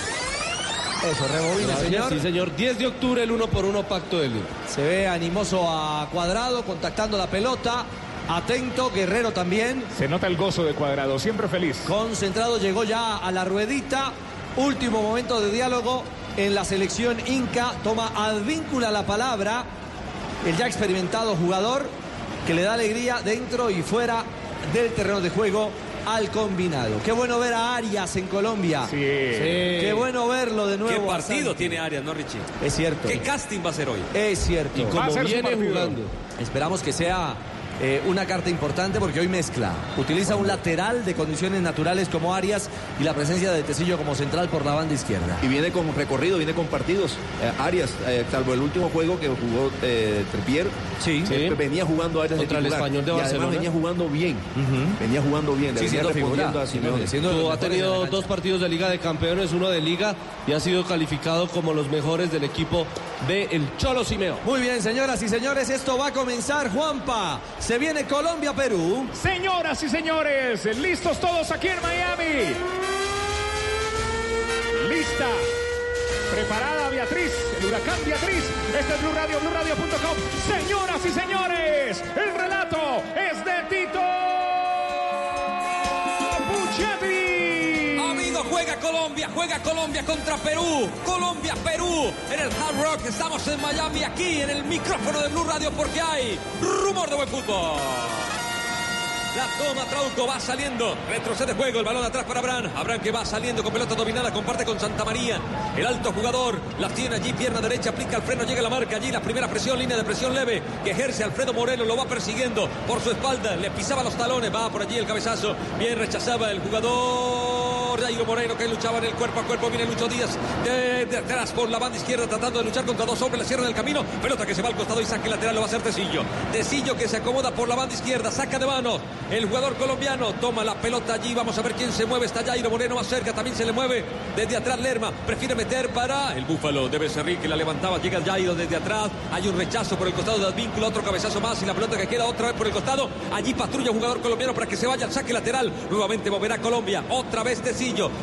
Eso, rebobina, señor. Sí, señor. 10 de octubre, el uno por uno pacto de Lima. Se ve animoso a Cuadrado, contactando la pelota. Atento, Guerrero también. Se nota el gozo de Cuadrado, siempre feliz. Concentrado, llegó ya a la ruedita. Último momento de diálogo en la selección Inca. Toma Advíncula la palabra. El ya experimentado jugador que le da alegría dentro y fuera del terreno de juego al combinado. Qué bueno ver a Arias en Colombia. Sí. Qué bueno verlo de nuevo. ¿Qué partido tiene Arias, no, Richie? Es cierto. ¿Qué casting va a ser hoy? Es cierto. Y como viene jugando. Esperamos que sea eh, una carta importante porque hoy mezcla. Utiliza un lateral de condiciones naturales como Arias y la presencia de Tecillo como central por la banda izquierda. Y viene con recorrido, viene con partidos. Eh, Arias, eh, salvo el último juego que jugó eh, Trepier, Sí. Sí. venía jugando Arias de Contra el. Español de Y Barcelona. además venía jugando bien. Venía jugando bien. Sí, venía siendo figura, a Simeone. siendo de ha tenido dos partidos de Liga de Campeones, uno de Liga y ha sido calificado como los mejores del equipo de El Cholo Simeo. Muy bien, señoras y señores, esto va a comenzar, Juanpa. Se viene Colombia-Perú. Señoras y señores, listos todos aquí en Miami. Lista. Preparada Beatriz, el huracán Beatriz. Este es Blue Radio, BlueRadio.com. Señoras y señores, el relato es de Tito juega Colombia, juega Colombia contra Perú. Colombia, Perú. En el Hard Rock estamos en Miami, aquí en el micrófono de Blue Radio, porque hay rumor de buen fútbol. La toma Trauco va saliendo. Retrocede juego. El balón atrás para Abraham. Abraham que va saliendo con pelota dominada. Comparte con Santa María. El alto jugador. Las tiene allí. Pierna derecha. Aplica el freno. Llega la marca. Allí la primera presión. Línea de presión leve. Que ejerce Alfredo Moreno. Lo va persiguiendo por su espalda. Le pisaba los talones. Va por allí el cabezazo. Bien rechazaba el jugador. Jairo Moreno que luchaba en el cuerpo a cuerpo. Viene Lucho Díaz de, de atrás por la banda izquierda. Tratando de luchar contra dos hombres. Le cierran el camino. Pelota que se va al costado y saque lateral. Lo va a hacer Tecillo. Tecillo que se acomoda por la banda izquierda. Saca de mano. El jugador colombiano toma la pelota allí. Vamos a ver quién se mueve. Está Jairo Moreno más cerca. También se le mueve desde atrás Lerma. Prefiere meter para el Búfalo. Debe ser que la levantaba. Llega Jairo desde atrás. Hay un rechazo por el costado de Advíncula. Otro cabezazo más. Y la pelota que queda otra vez por el costado. Allí patrulla un jugador colombiano para que se vaya al saque lateral. Nuevamente moverá Colombia. Otra vez Tecillo.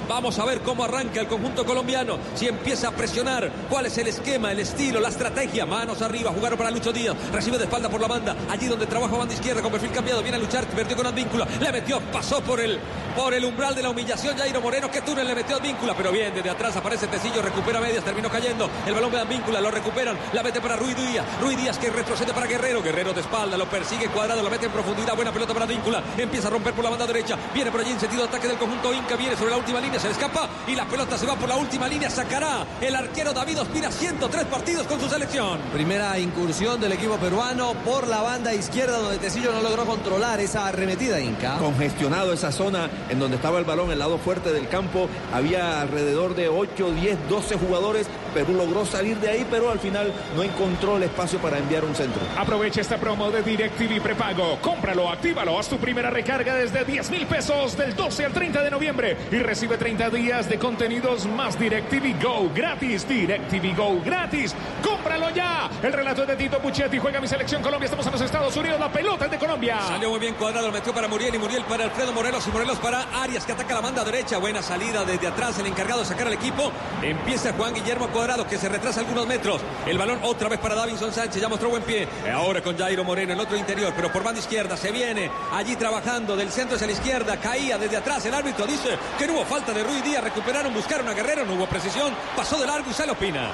Vamos a ver cómo arranca el conjunto colombiano. Si empieza a presionar. ¿Cuál es el esquema, el estilo, la estrategia? Manos arriba. Jugaron para Lucho Díaz. Recibe de espalda por la banda. Allí donde trabaja banda izquierda con perfil cambiado. Viene a luchar. Perdió con Advíncula. Le metió. Pasó por el, por el umbral de la humillación. Jairo Moreno. ¿Qué túnel le metió Advíncula? Pero bien, desde atrás aparece Tecillo. Recupera medias. Terminó cayendo. El balón de Advíncula. Lo recuperan. La mete para Ruiz Díaz. Ruiz Díaz que retrocede para Guerrero. Guerrero de espalda. Lo persigue cuadrado. Lo mete en profundidad. Buena pelota para Advíncula. Empieza a romper por la banda derecha. Viene por allí en ataque del conjunto Inca. Viene sobre sobre la última línea, se le escapa y la pelota se va por la última línea. Sacará el arquero David Ospina 103 partidos con su selección. Primera incursión del equipo peruano por la banda izquierda donde Tecillo no logró controlar esa arremetida Inca. Congestionado esa zona en donde estaba el balón, el lado fuerte del campo. Había alrededor de 8, 10, 12 jugadores. Perú logró salir de ahí, pero al final no encontró el espacio para enviar un centro. Aprovecha esta promo de DirecTV prepago. Cómpralo, actívalo, haz tu primera recarga desde 10 mil pesos del 12 al 30 de noviembre y recibe 30 días de contenidos más DirecTV Go gratis. DirecTV Go gratis. Cómpralo ya. El relato es de Tito Puchetti. Juega mi selección Colombia. Estamos en los Estados Unidos. La pelota es de Colombia. Salió muy bien cuadrado, lo metió para Muriel y Muriel para Alfredo Morelos y Morelos para Arias que ataca la banda derecha. Buena salida desde atrás, el encargado de sacar al equipo. Empieza Juan Guillermo Que se retrasa algunos metros. El balón otra vez para Davinson Sánchez, ya mostró buen pie. Ahora con Jairo Moreno, el otro interior, pero por banda izquierda se viene allí trabajando del centro hacia la izquierda. Caía desde atrás. El árbitro dice que no hubo falta de Ruiz Díaz. Recuperaron, buscaron a Guerrero, no hubo precisión. Pasó de largo y sale Opina.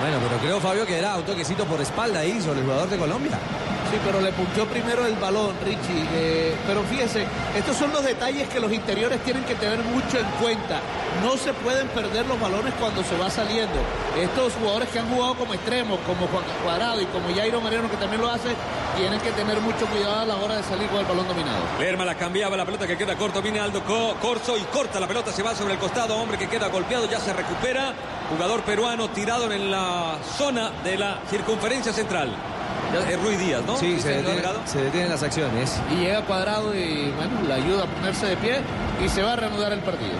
Bueno, pero creo, Fabio, que era un toquecito por espalda sobre el jugador de Colombia. Sí, pero le punchó primero el balón, Richie. Eh, pero fíjese, estos son los detalles que los interiores tienen que tener mucho en cuenta. No se pueden perder los balones cuando se va saliendo. Estos jugadores que han jugado como extremos, como Juan Cuadrado y como Jairo Moreno, que también lo hace, tienen que tener mucho cuidado a la hora de salir con el balón dominado. Lerma la cambiaba, la pelota que queda corto, viene Aldo Co- Corso y corta la pelota, se va sobre el costado, hombre que queda golpeado, ya se recupera. Jugador peruano tirado en la zona de la circunferencia central. Es Ruiz Díaz, ¿no? Sí, se agregado. se detienen las acciones. Y llega Cuadrado y, bueno, le ayuda a ponerse de pie y se va a reanudar el partido.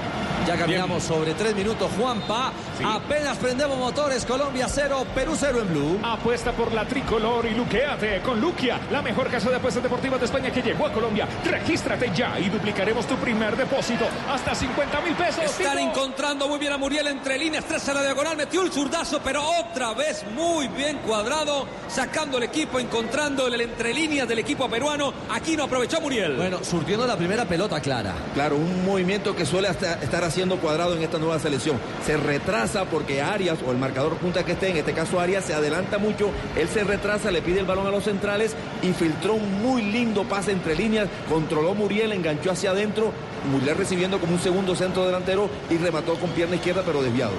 Ya caminamos sobre tres minutos, Juanpa. Apenas prendemos motores, Colombia 0, Perú 0 en Blue. Apuesta por la tricolor y luqueate con Luquia, la mejor casa de apuestas deportivas de España que llegó a Colombia. Regístrate ya y duplicaremos tu primer depósito hasta 50 mil pesos. Están encontrando muy bien a Muriel entre líneas, tres a la diagonal, metió el zurdazo, pero otra vez muy bien cuadrado, sacando el equipo, encontrando el entre líneas del equipo peruano. Aquí no aprovechó Muriel. Bueno, surtiendo la primera pelota clara. Claro, un movimiento que suele hasta- estar haciendo cuadrado en esta nueva selección. Se retrasa porque Arias o el marcador punta que esté, en este caso Arias, se adelanta mucho. Él se retrasa, le pide el balón a los centrales y filtró un muy lindo pase entre líneas. Controló Muriel, enganchó hacia adentro. Muriel recibiendo como un segundo centro delantero y remató con pierna izquierda pero desviado.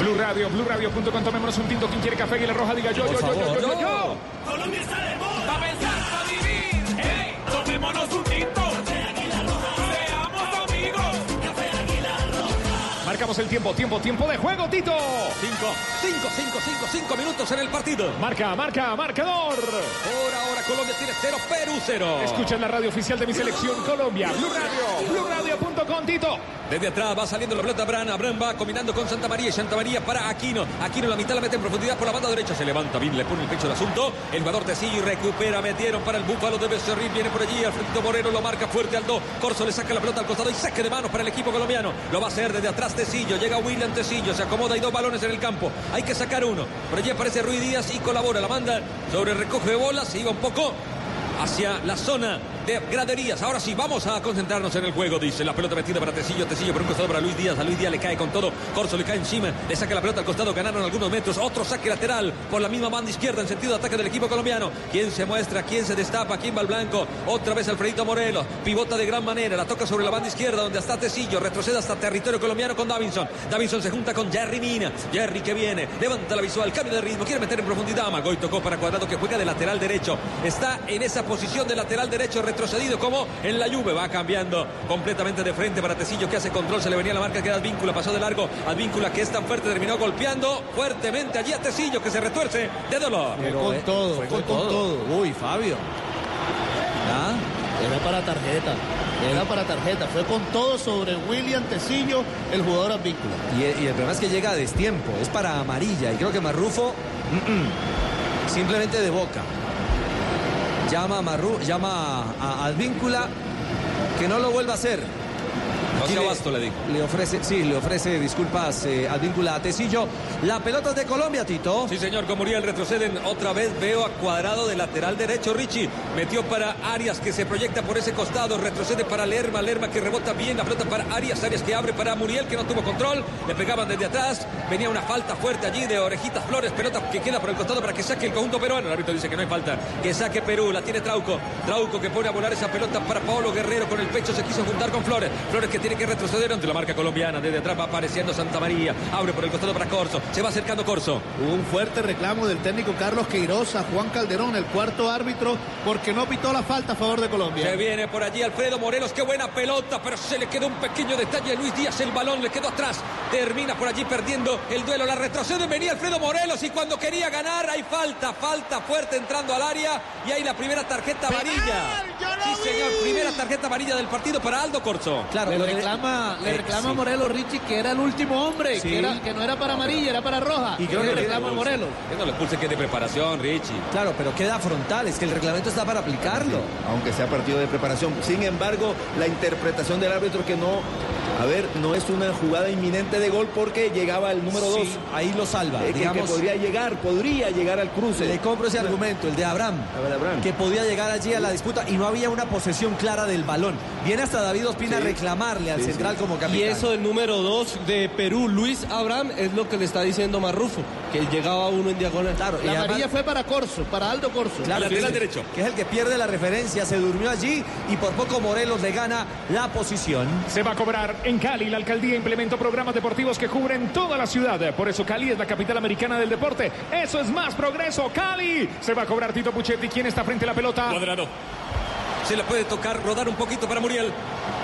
Blue Radio, BlueRadio.com, tomémonos un tinto. Quien quiere café y la roja diga yo, yo, yo, yo, yo, yo, yo. Colombia está de moda. Pa' pensar, Marcamos el tiempo, tiempo, tiempo de juego, Tito. Cinco, cinco, cinco, cinco, cinco minutos en el partido. Marca, marca, marcador. Por ahora Colombia tiene cero, Perú cero. Escucha la radio oficial de mi selección Colombia, Blue Radio, BlueRadio.com, Tito. Desde atrás va saliendo la pelota Abraham. Abraham va combinando con Santa María y Santa María para Aquino. Aquino la mitad la mete en profundidad por la banda derecha. Se levanta bien, le pone el pecho al asunto. El jugador Tecillo y recupera. Metieron para el búfalo de Becerril. Viene por allí. Alfredo Moreno lo marca fuerte al 2. Corso le saca la pelota al costado y saque de manos para el equipo colombiano. Lo va a hacer desde atrás Llega William Tecillo. Se acomoda y dos balones en el campo. Hay que sacar uno. Por allí aparece Ruiz Díaz y colabora. La manda sobre recoge bolas. Se iba un poco hacia la zona de graderías. Ahora sí, vamos a concentrarnos en el juego, dice. La pelota metida para Tecillo, Tecillo por un costado para Luis Díaz. A Luis Díaz le cae con todo. Corso le cae encima, le saca la pelota al costado, ganaron algunos metros. Otro saque lateral por la misma banda izquierda en sentido de ataque del equipo colombiano. ¿Quién se muestra? ¿Quién se destapa? ¿Quién va al blanco? Otra vez Alfredito Morelos. Pivota de gran manera, la toca sobre la banda izquierda donde está Tecillo. Retrocede hasta territorio colombiano con Davinson. Davinson se junta con Jerry Mina. Jerry que viene, levanta la visual, cambio de ritmo, quiere meter en profundidad. Magoy tocó para Cuadrado que juega de lateral derecho. Está en esa posición de lateral derecho retrocedido como en la Juve. Va cambiando completamente de frente para Tecillo que hace control. Se le venía la marca, queda Advíncula, pasó de largo. Advíncula que es tan fuerte, terminó golpeando fuertemente allí a Tecillo que se retuerce de dolor. con todo, fue con todo. Uy, Fabio. Era para tarjeta. Era para tarjeta. Fue con todo sobre William Tecillo, el jugador advíncula. Y, y el problema es que llega a destiempo, es para amarilla. Y creo que Marrufo mm, mm, simplemente de boca. Llama a Marru, llama a Advíncula que no lo vuelva a hacer. Aquí le- basto, le digo. Le ofrece, sí, le ofrece disculpas eh, Advíncula a Tecillo. La pelota es de Colombia, Tito. Sí, señor, con Muriel retroceden otra vez. Veo a cuadrado de lateral derecho. Richie metió para Arias que se proyecta por ese costado. Retrocede para Lerma. Lerma que rebota bien la pelota para Arias. Arias que abre para Muriel que no tuvo control. Le pegaban desde atrás. Venía una falta fuerte allí de Orejitas Flores. Pelota que queda por el costado para que saque el conjunto peruano. El árbitro dice que no hay falta. Que saque Perú. La tiene Trauco. Trauco que pone a volar esa pelota para Paolo Guerrero con el pecho. Se quiso juntar con Flores. Flores que tiene tiene que retroceder ante la marca colombiana. Desde atrás va apareciendo Santa María. Abre por el costado para Corso. Se va acercando Corso. Hubo un fuerte reclamo del técnico Carlos Queiroz a Juan Calderón, el cuarto árbitro, porque no pitó la falta a favor de Colombia. Se viene por allí Alfredo Morelos, qué buena pelota, pero se le quedó un pequeño detalle a Luis Díaz, el balón le quedó atrás, termina por allí perdiendo el duelo, la retrocede, venía Alfredo Morelos y cuando quería ganar hay falta, falta fuerte entrando al área y hay la primera tarjeta amarilla. Sí señor, primera tarjeta amarilla del partido para Aldo Corso. Claro, le reclama, le Eh, reclama a Morelos Richie que era el último hombre, Sí. que, era- que no era para amarilla, era para roja. Y creo le que reclama a Morelos. Que no le pulse que es de preparación, Richie. Claro, pero queda frontal, es que el reglamento está para aplicarlo. aunque sea partido de preparación. Sin embargo, la interpretación del árbitro que no, a ver, no es una jugada inminente de gol porque llegaba el número 2. Sí, ahí lo salva. que, que digamos, podría llegar, podría llegar al cruce. Le compro ese argumento, el de Abraham, que podía llegar allí a la disputa y no había una posesión clara del balón. Viene hasta David Ospina a reclamarle al Sí, central sí. como capitán. Y eso del número 2 de Perú, Luis Abraham, es lo que le está diciendo Marrufo, que llegaba uno en diagonal. Claro, La amarilla fue para Corso, para Aldo Corso. Claro, que, es, que es el que pierde la referencia, se durmió allí y por poco Morelos le gana la posición. Se va a cobrar en Cali. La alcaldía implementó programas deportivos que cubren toda la ciudad. Por eso Cali es la capital americana del deporte. Eso es más progreso. Cali. Se va a cobrar Tito Puchetti. ¿Quién está frente a la pelota? Cuadrado. Se le puede tocar, rodar un poquito para Muriel.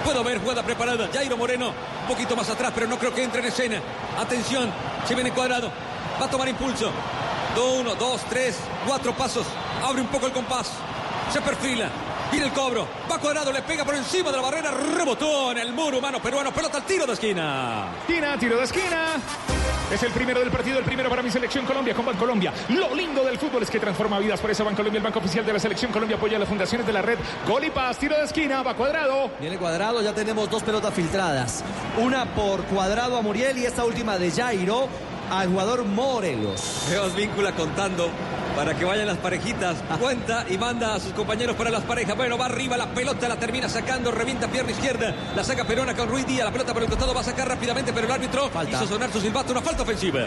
Puedo ver jugada preparada. Jairo Moreno, un poquito más atrás, pero no creo que entre en escena. Atención, se viene cuadrado. Va a tomar impulso. Uno, dos, tres, cuatro pasos. Abre un poco el compás. Se perfila. Viene el cobro. Va cuadrado, le pega por encima de la barrera. Rebotó en el muro humano peruano. Pelota al tiro de esquina. Esquina, tiro de esquina. Es el primero del partido, el primero para mi selección Colombia con Bancolombia. Lo lindo del fútbol es que transforma vidas. Por eso Bancolombia, el banco oficial de la selección Colombia, apoya a las fundaciones de la red. Gol y paz, tiro de esquina, va cuadrado. Viene cuadrado, ya tenemos dos pelotas filtradas. Una por cuadrado a Muriel y esta última de Jairo al jugador Morelos. Veos víncula contando para que vayan las parejitas. Cuenta y manda a sus compañeros para las parejas. Bueno, va arriba la pelota, la termina sacando, revienta pierna izquierda. La saca Perona con Ruiz Díaz. La pelota por el costado va a sacar rápidamente, pero el árbitro hizo sonar su silbato. Una falta ofensiva.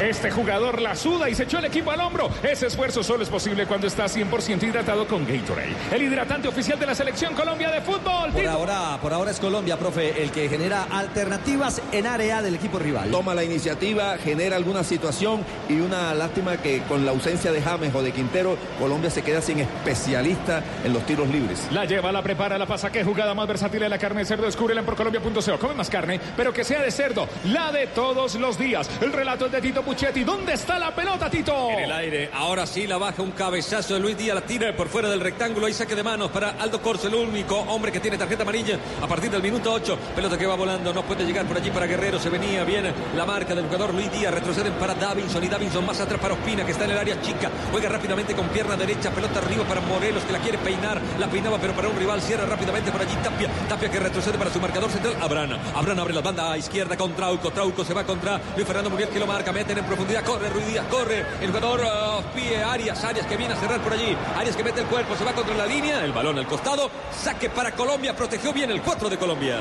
Este jugador la suda y se echó el equipo al hombro. Ese esfuerzo solo es posible cuando está 100% hidratado con Gatorade. El hidratante oficial de la selección Colombia de fútbol. Por ahora, por ahora es Colombia, profe, el que genera alternativas en área del equipo rival. Toma la iniciativa, genera alguna situación y una lástima que con la ausencia de James o de Quintero, Colombia se queda sin especialista en los tiros libres. La lleva, la prepara, la pasa. Qué jugada más versátil de la carne de cerdo. Descúbrela en porcolombia.co. Come más carne, pero que sea de cerdo. La de todos los días. El relato es de Tito Puchetti. ¿Dónde está la pelota, Tito? En el aire, ahora sí la baja un cabezazo de Luis Díaz, la tira por fuera del rectángulo, hay saque de manos para Aldo Corso, el único hombre que tiene tarjeta amarilla a partir del minuto 8, pelota que va volando, no puede llegar por allí para Guerrero, se venía bien la marca del jugador Luis Díaz, retroceden para Davinson y Davinson más atrás para Ospina que está en el área chica, juega rápidamente con pierna derecha, pelota arriba para Morelos que la quiere peinar, la peinaba pero para un rival, cierra rápidamente por allí Tapia, Tapia que retrocede para su marcador central, Abrana, Abrana abre la banda a izquierda con Trauco, Trauco se va contra Luis Fernando Muriel que lo marca, meten en profundidad, corre Ruiz Díaz, corre el jugador uh, Pie Arias, Arias que viene a cerrar por allí, Arias que mete el cuerpo, se va contra la línea, el balón al costado, saque para Colombia, protegió bien el 4 de Colombia.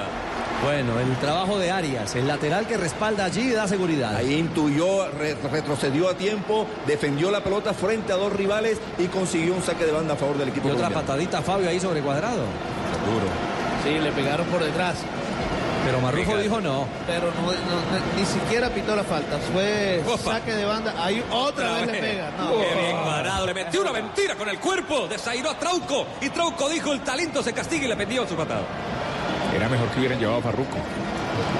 Bueno, el trabajo de Arias, el lateral que respalda allí y da seguridad. Ahí intuyó, re- retrocedió a tiempo, defendió la pelota frente a dos rivales y consiguió un saque de banda a favor del equipo Y otra colombiano. patadita Fabio ahí sobre cuadrado. Seguro. Sí, le pegaron por detrás. Pero Marrufo dijo no. Pero no, no- ni siquiera pitó la falta. Fue saque de banda. Ahí otra vez le pega. No. Qué bien cuadrado, le metió una mentira con el cuerpo, desairó a Trauco y Trauco dijo el talento se castiga y le pendió su patada. Era mejor que hubieran llevado a Farruco.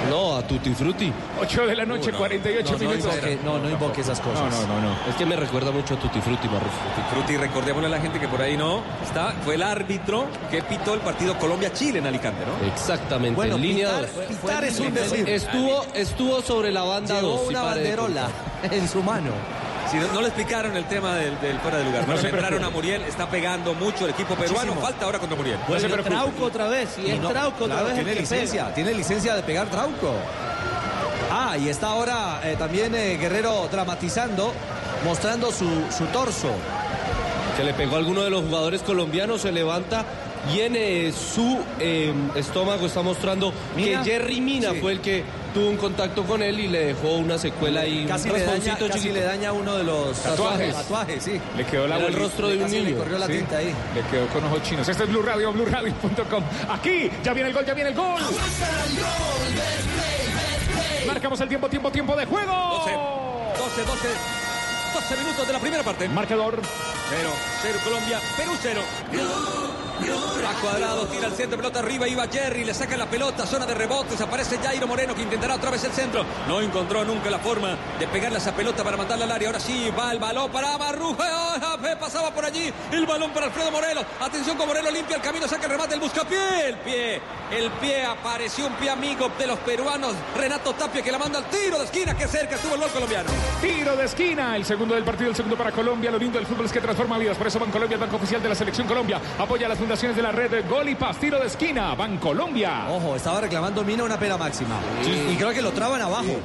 No, a Tutti Frutti. 8 de la noche, 48 no, no minutos. invoque- no, no invoque esas cosas. No, no, no, no. Es que me recuerda mucho a Tutti Frutti, Marrufo. Frutti, recordémosle a la gente que por ahí no está, fue el árbitro que pitó el partido Colombia-Chile en Alicante, ¿no? Exactamente, Bueno, en línea pitar- dos. pitar es un decir. Estuvo, estuvo sobre la banda Llevó 2. una banderola en su mano. Si no, no le explicaron el tema del, del fuera de lugar. No Bueno, se le entraron a Muriel, está pegando mucho el equipo peruano. Muchísimo. Falta ahora contra Muriel. No se Vuelve preocupe. Trauco otra vez. Y, es no, Trauco otra claro, vez. tiene licencia, pega. tiene licencia de pegar Trauco. Ah, y está ahora eh, también eh, Guerrero dramatizando, mostrando su, su torso. Se le pegó a alguno de los jugadores colombianos, se levanta y en eh, su eh, estómago está mostrando Mina. que Jerry Mina Sí. fue el que tuvo un contacto con él y le dejó una secuela y Casi un le daña, casi chiquito. le daña uno de los Tatuajes. tatuajes, sí. Le quedó la el rostro de un Casi le niño. corrió la Sí. tinta ahí. Le quedó con ojos chinos. Este es Blue Radio, BlueRadio.com. Aquí, ya viene el gol, ya viene el gol. Marcamos el tiempo, tiempo, tiempo de juego. 12, 12, 12, 12 minutos de la primera parte. Marcador. 0, 0 Colombia, Perú 0. Va cuadrado, tira el centro, pelota arriba, iba Jerry, le saca la pelota, zona de rebotes, aparece Jairo Moreno que intentará otra vez el centro. No encontró nunca la forma de pegarle esa pelota para mandarla al área. Ahora sí, va el balón para Marrujo. Pasaba por allí el balón para Alfredo Morelos. Atención con Morelos, limpia el camino, saca el remate, el buscapié. El pie, el pie, apareció un pie amigo de los peruanos. Renato Tapia que la manda al tiro de esquina, que cerca estuvo el gol colombiano. Tiro de esquina, el segundo del partido, el segundo para Colombia. Lo lindo del fútbol es que transforma vidas. Por eso Bancolombia, el banco oficial de la selección Colombia, apoya a las de la red de Gol y Paz. Tiro de esquina, Bancolombia. Ojo, estaba reclamando Mina una pena máxima. Y creo que lo traban abajo.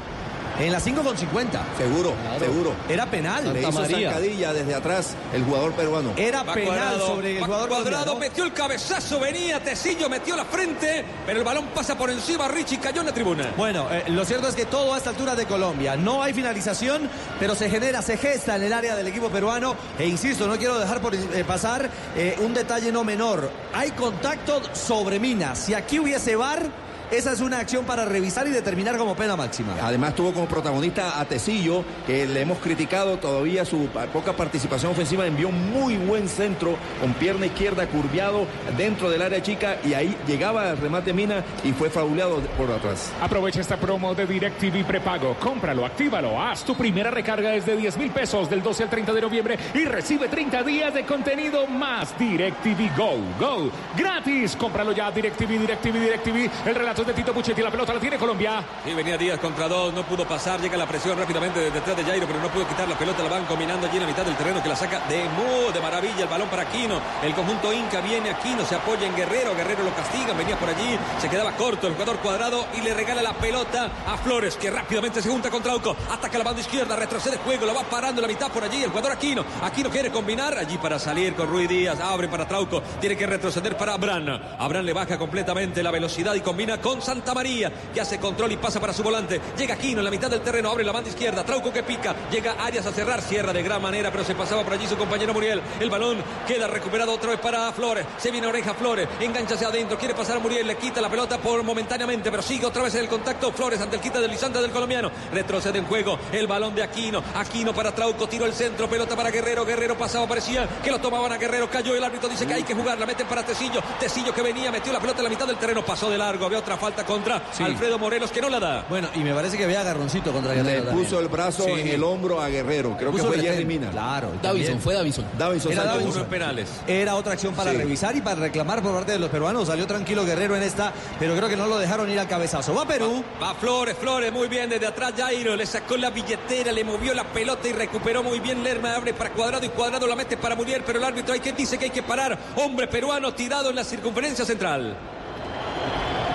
En la 5 con 50. Seguro, seguro. Era penal. Le hizo María. zancadilla desde atrás el jugador peruano. Era Va penal Cuadrado, sobre el jugador Cuadrado metió el cabezazo, venía Tecillo, metió la frente, pero el balón pasa por encima, Richie cayó en la tribuna. Bueno, eh, lo cierto es que todo a esta altura de Colombia. No hay finalización, pero se genera, se gesta en el área del equipo peruano. E insisto, no quiero dejar por eh, pasar eh, un detalle no menor. Hay contacto sobre Mina. Si aquí hubiese VAR, esa es una acción para revisar y determinar como pena máxima. Además tuvo como protagonista a Tecillo, que le hemos criticado todavía su poca participación ofensiva, envió un muy buen centro con pierna izquierda curviado dentro del área chica y ahí llegaba el remate Mina y fue fauleado por atrás. Aprovecha esta promo de DirecTV prepago. Cómpralo, actívalo. Haz tu primera recarga desde 10 mil pesos del 12 al 30 de noviembre y recibe 30 días de contenido más. DirecTV Go, Go. Gratis. Cómpralo ya. DirecTV, DirecTV, DirecTV. El relato es de Tito Puchetti. La pelota la tiene Colombia. Sí, venía Díaz contra dos, no pudo pasar, llega la presión rápidamente desde detrás de Jairo, pero no pudo quitar la pelota, la van combinando allí en la mitad del terreno que la saca de muy de maravilla el balón para Aquino. El conjunto Inca viene Aquino, se apoya en Guerrero, Guerrero lo castigan, venía por allí, se quedaba corto el jugador cuadrado y le regala la pelota a Flores, que rápidamente se junta con Trauco, ataca la banda izquierda, retrocede el juego, lo va parando en la mitad por allí, el jugador Aquino, Aquino quiere combinar allí para salir con Ruiz Díaz, abre para Trauco, tiene que retroceder para Abrán, Abrán le baja completamente la velocidad y combina con Santa María, que hace control y pasa para su volante, llega Aquino en la mitad del terreno, abre la banda izquierda, Trauco que pica, llega Arias a cerrar, cierra de gran manera, pero se pasaba por allí su compañero Muriel, el balón queda recuperado otra vez para Flores, se viene oreja Flores, engancha hacia adentro, quiere pasar a Muriel, le quita la pelota por momentáneamente, pero sigue otra vez el contacto Flores ante el quita deslizante del colombiano, retrocede en juego, el balón de Aquino, Aquino para Trauco, tiró el centro, pelota para Guerrero, Guerrero pasaba, parecía que lo tomaban a Guerrero, cayó, el árbitro dice que hay que jugar, la meten para Tecillo, Tecillo que venía, metió la pelota en la mitad del terreno, pasó de largo, había otra falta contra Alfredo Morelos que no la da. Bueno, y me parece que había agarroncito contra Le Guerrero. también. puso el brazo Sí. en el hombro a Guerrero. Creo que fue Jerry. Mina. Claro. Davison, también fue Davison. Davinson Era. Uno en penales. Era otra acción para Sí. revisar y para reclamar por parte de los peruanos. Salió tranquilo Guerrero en esta, pero creo que no lo dejaron ir al cabezazo. Va Perú. Va Flores, Flores, muy bien desde atrás Jairo, le sacó la billetera, le movió la pelota y recuperó muy bien Lerma, abre para Cuadrado y Cuadrado la mete para Muriel, pero el árbitro hay que dice que hay que parar, hombre peruano tirado en la circunferencia central.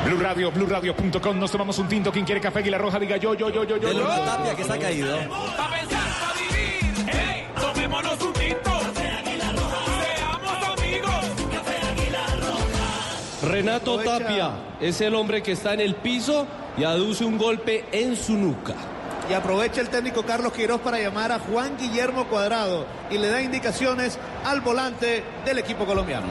Blue Radio, BlueRadio.com. Nos tomamos un tinto. Quien quiere café y la roja diga yo, yo, yo, yo, yo. Yo. Tapia que está caído. Pensar, vivir. Hey, tomémonos un tinto. Renato. Tapia es el hombre que está en el piso y aduce un golpe en su nuca. Y aprovecha el técnico Carlos Queiroz para llamar a Juan Guillermo Cuadrado y le da indicaciones al volante del equipo colombiano.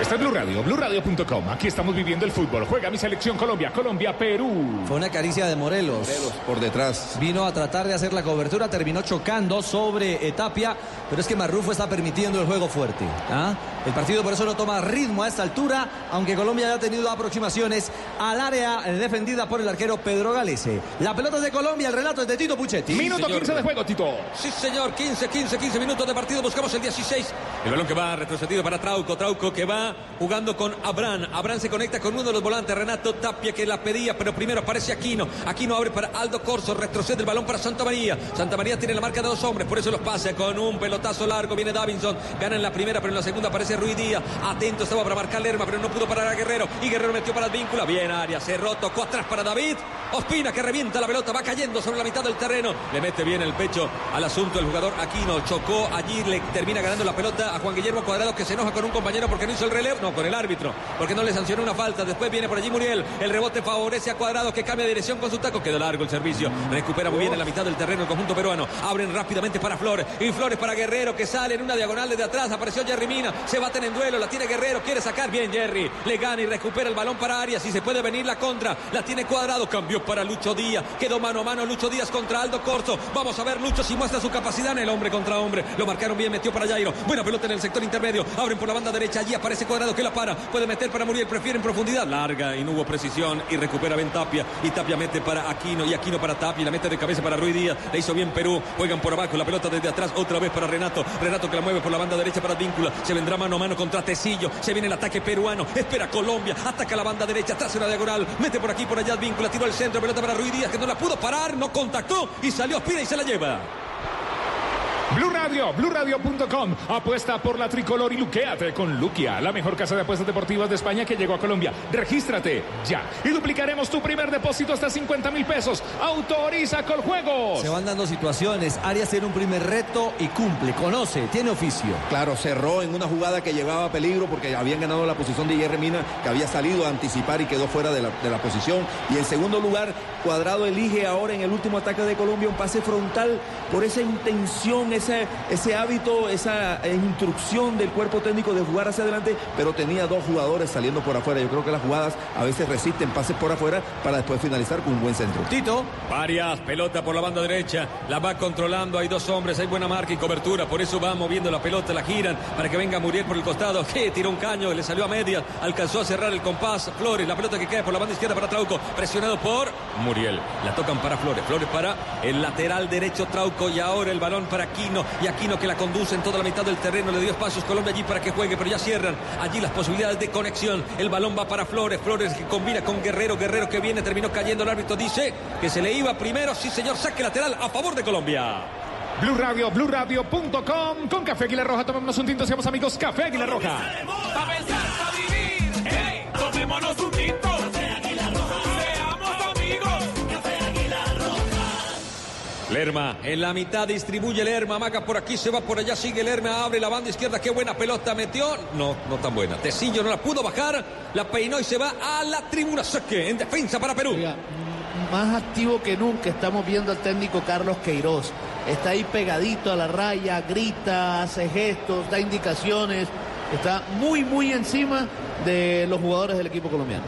Está es Blue Radio, BlueRadio.com. Aquí estamos viviendo el fútbol. Juega mi selección Colombia, Colombia, Perú. Fue una caricia de Morelos. Morelos por detrás. Vino a tratar de hacer la cobertura, terminó chocando sobre eh, Tapia, pero es que Marrufo está permitiendo el juego fuerte. ¿ah? El partido por eso no toma ritmo a esta altura, aunque Colombia ya ha tenido aproximaciones al área defendida por el arquero Pedro Galese. La pelota es de Colombia, el relato es de Tito Puchetti. Minuto señor. 15 de juego, Tito. Sí, señor, 15, 15, 15 minutos de partido, buscamos el 16. El balón que va retrocedido para Trauco, Trauco que va jugando con Abrán. Abrán se conecta con uno de los volantes, Renato Tapia que la pedía, pero primero aparece Aquino. Aquino abre para Aldo Corso, retrocede el balón para Santa María. Santa María tiene la marca de dos hombres, por eso los pasa con un pelotazo largo. Viene Davinson, gana en la primera, pero en la segunda aparece Ruiz Díaz. Atento estaba para marcar Lerma, pero no pudo parar a Guerrero. Y Guerrero metió para el víncula. Bien, Arias, cerró, tocó atrás para David. Ospina que revienta la pelota, va cayendo sobre la mitad del terreno. Le mete bien el pecho al asunto el jugador Aquino. Chocó allí, le termina ganando la pelota a Juan Guillermo Cuadrado que se enoja con un compañero porque no hizo el no, con el árbitro, porque no le sancionó una falta. Después viene por allí Muriel. El rebote favorece a Cuadrado que cambia de dirección con su taco. Quedó largo el servicio. Recupera muy bien en la mitad del terreno el conjunto peruano. Abren rápidamente para Flores. Y Flores para Guerrero que sale en una diagonal desde atrás. Apareció Jerry Mina. Se baten en duelo. La tiene Guerrero. Quiere sacar bien Jerry. Le gana y recupera el balón para Arias. Y se puede venir la contra. La tiene Cuadrado. Cambió para Lucho Díaz. Quedó mano a mano Lucho Díaz contra Aldo Corso. Vamos a ver Lucho si muestra su capacidad en el hombre contra hombre. Lo marcaron bien. Metió para Jairo. Buena pelota en el sector intermedio. Abren por la banda derecha. Allí aparece Cuadrado que la para. Puede meter para Muriel. Prefiere en profundidad. Larga y no hubo precisión. Y recupera Ben Tapia. Y Tapia mete para Aquino. Y Aquino para Tapia. Y la mete de cabeza para Ruiz Díaz. Le hizo bien Perú. Juegan por abajo. La pelota desde atrás. Otra vez para Renato. Renato que la mueve por la banda derecha para Víncula. Se vendrá mano a mano contra Tecillo. Se viene el ataque peruano. Espera Colombia. Ataca la banda derecha. Tras una diagonal. Mete por aquí, por allá. Víncula. Tiró al centro. Pelota para Ruiz Díaz que no la pudo parar. No contactó. Y salió Espina y se la lleva. Blue Radio, BlueRadio.com. Apuesta por la tricolor y luquéate con Luquia, la mejor casa de apuestas deportivas de España que llegó a Colombia. Regístrate ya y duplicaremos tu primer depósito hasta 50 mil pesos. Autoriza con juegos. Se van dando situaciones. Arias tiene un primer reto y cumple, conoce, tiene oficio. Claro, cerró en una jugada que llevaba peligro porque habían ganado la posición de Jerry Mina, que había salido a anticipar y quedó fuera de la, de la posición. Y en segundo lugar, Cuadrado elige ahora en el último ataque de Colombia un pase frontal por esa intención, ese, ese hábito, esa eh, instrucción del cuerpo técnico de jugar hacia adelante, pero tenía dos jugadores saliendo por afuera. Yo creo que las jugadas a veces resisten pases por afuera para después finalizar con un buen centro. Tito. Varias, pelota por la banda derecha, la va controlando, hay dos hombres, hay buena marca y cobertura, por eso va moviendo la pelota, la giran para que venga Muriel por el costado, que tiró un caño, le salió a media, alcanzó a cerrar el compás, Flores, la pelota que cae por la banda izquierda para Trauco, presionado por Muriel, la tocan para Flores, Flores para el lateral derecho Trauco y ahora el balón para Aquino y Aquino que la conduce en toda la mitad del terreno, le dio espacios Colombia allí para que juegue, pero ya cierran allí las posibilidades de conexión, el balón va para Flores, Flores que combina con Guerrero, Guerrero que viene, terminó cayendo, el árbitro dice que se le iba primero, sí señor, saque lateral a favor de Colombia. Blue Radio, BlueRadio.com. Con Café Aguilar Roja, tomémonos un tinto, seamos amigos. Café Aguilar Roja. Pa' pensar, pa' vivir. Hey, tomémonos un tinto. Lerma en la mitad distribuye Lerma, Maca por aquí, se va por allá, sigue Lerma, abre la banda izquierda, qué buena pelota metió. No, no tan buena. Tecillo no la pudo bajar, la peinó y se va a la tribuna. Saque en defensa para Perú. Más activo que nunca estamos viendo al técnico Carlos Queiroz. Está ahí pegadito a la raya, grita, hace gestos, da indicaciones. Está muy, muy encima de los jugadores del equipo colombiano.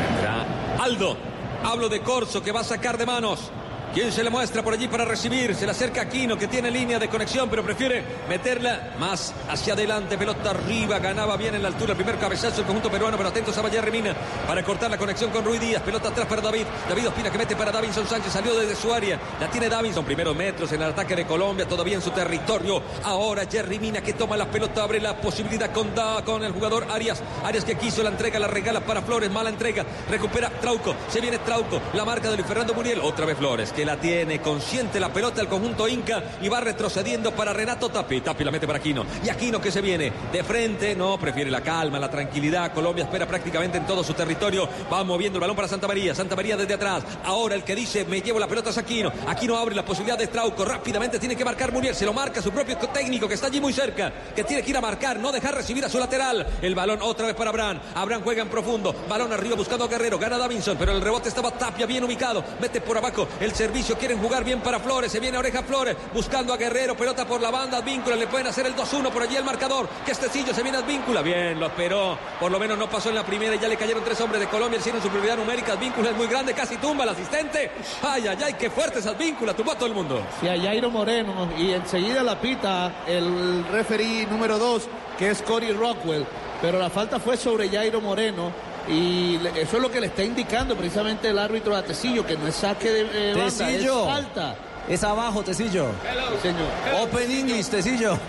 Vendrá Aldo. Hablo de Corso que va a sacar de manos. ¿Quién se le muestra por allí para recibir? Se le acerca Aquino que tiene línea de conexión, pero prefiere meterla más hacia adelante. Pelota arriba, ganaba bien en la altura. El primer cabezazo el conjunto peruano, pero atentos a Valle Remina para cortar la conexión con Ruiz Díaz. Pelota atrás para David. David Ospina que mete para Davinson Sánchez. Salió desde su área. La tiene Davinson. Primeros metros en el ataque de Colombia, todavía en su territorio. Ahora Jerry Mina que toma la pelota, abre la posibilidad con, da, con el jugador Arias. Arias que quiso la entrega, la regala para Flores. Mala entrega. Recupera Trauco. Se viene Trauco. La marca de Luis Fernando Muriel. Otra vez Flores que la tiene consciente la pelota el conjunto Inca y va retrocediendo para Renato Tapi. Tapi la mete para Aquino. Y Aquino que se viene de frente. No, prefiere la calma, la tranquilidad. Colombia espera prácticamente en todo su territorio. Va moviendo el balón para Santa María. Santa María desde atrás. Ahora el que dice me llevo la pelota es Aquino. Aquino abre la posibilidad de Trauco. Rápidamente tiene que marcar Muriel. Se lo marca su propio técnico que está allí muy cerca. Que tiene que ir a marcar. No dejar recibir a su lateral. El balón otra vez para Abraham. Abraham juega en profundo. Balón arriba buscando a Guerrero. Gana Davinson. Pero el rebote estaba Tapia bien ubicado. Mete por abajo el servicio. Quieren jugar bien para Flores. Se viene Oreja Flores buscando a Guerrero. Pelota por la banda. Advíncula. Le pueden hacer el 2-1 por allí el marcador. Que Estecillo se viene Advíncula. Bien, lo esperó. Por lo menos no pasó en la primera y ya le cayeron tres hombres de Colombia. Hicieron superioridad numérica. Advíncula es muy grande. Casi tumba al asistente. Ay, ay, ay. Qué fuerte es Advíncula. Tumbó a todo el mundo. Sí, a Jairo Moreno y enseguida la pita el referí número 2 que es Cory Rockwell. Pero la falta fue sobre Jairo Moreno. Y eso es lo que le está indicando precisamente el árbitro a Tecillo, que no es saque de eh, banda, es falta. Es abajo, Tecillo. Sí, señor. Open English, Tecillo.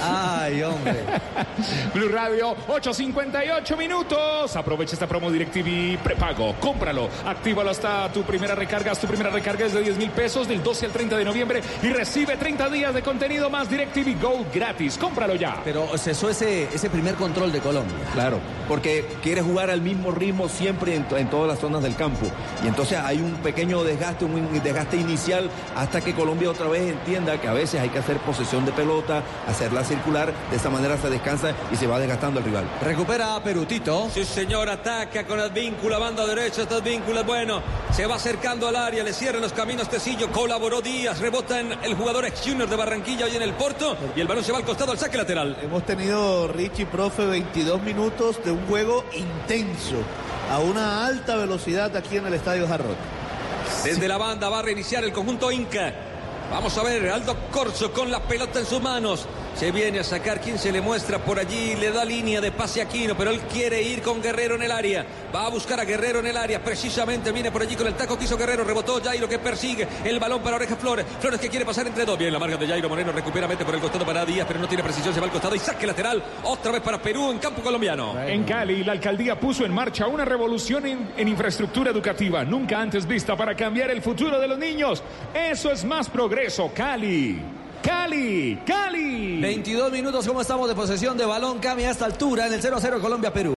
Ay, hombre. Blue Radio, 8.58 minutos. Aprovecha esta promo DirecTV prepago. Cómpralo. Actívalo hasta tu primera recarga. Haz Tu primera recarga es de 10 mil pesos del 12 al 30 de noviembre y recibe 30 días de contenido más DirecTV Go gratis. Cómpralo ya. Pero cesó ese, ese primer control de Colombia. Claro, porque quiere jugar al mismo ritmo siempre en, en todas las zonas del campo. Y entonces hay un pequeño desgaste, un desgaste inicial hasta que Colombia otra vez entienda que a veces hay que hacer posesión de pelota, hacerla circular, de esa manera se descansa y se va desgastando el rival. Recupera a Perutito. Sí, señor, ataca con Advíncula, banda derecha, está Advíncula, bueno, se va acercando al área, le cierran los caminos Tecillo, colaboró Díaz, rebota en el jugador ex Junior de Barranquilla hoy en el Porto y el balón se va al costado al saque lateral. Hemos tenido, Richie, profe, 22 minutos de un juego intenso, a una alta velocidad aquí en el Estadio Jarrot. Desde la banda va a reiniciar el conjunto Inca. Vamos a ver, Aldo Corso con la pelota en sus manos. Se viene a sacar quien se le muestra por allí, le da línea de pase a Aquino, pero él quiere ir con Guerrero en el área. Va a buscar a Guerrero en el área, precisamente viene por allí con el taco que hizo Guerrero, rebotó Jairo que persigue el balón para Oreja Flores. Flores que quiere pasar entre dos. Bien, la marca de Jairo Moreno recupera, mete por el costado para Díaz, pero no tiene precisión, se va al costado y saque lateral. Otra vez para Perú en campo colombiano. En Cali, la alcaldía puso en marcha una revolución en, en infraestructura educativa nunca antes vista para cambiar el futuro de los niños. Eso es más progreso, Cali. Cali, Cali. 22 minutos, ¿cómo estamos de posesión de balón? Cami a esta altura en el 0 a 0 Colombia-Perú.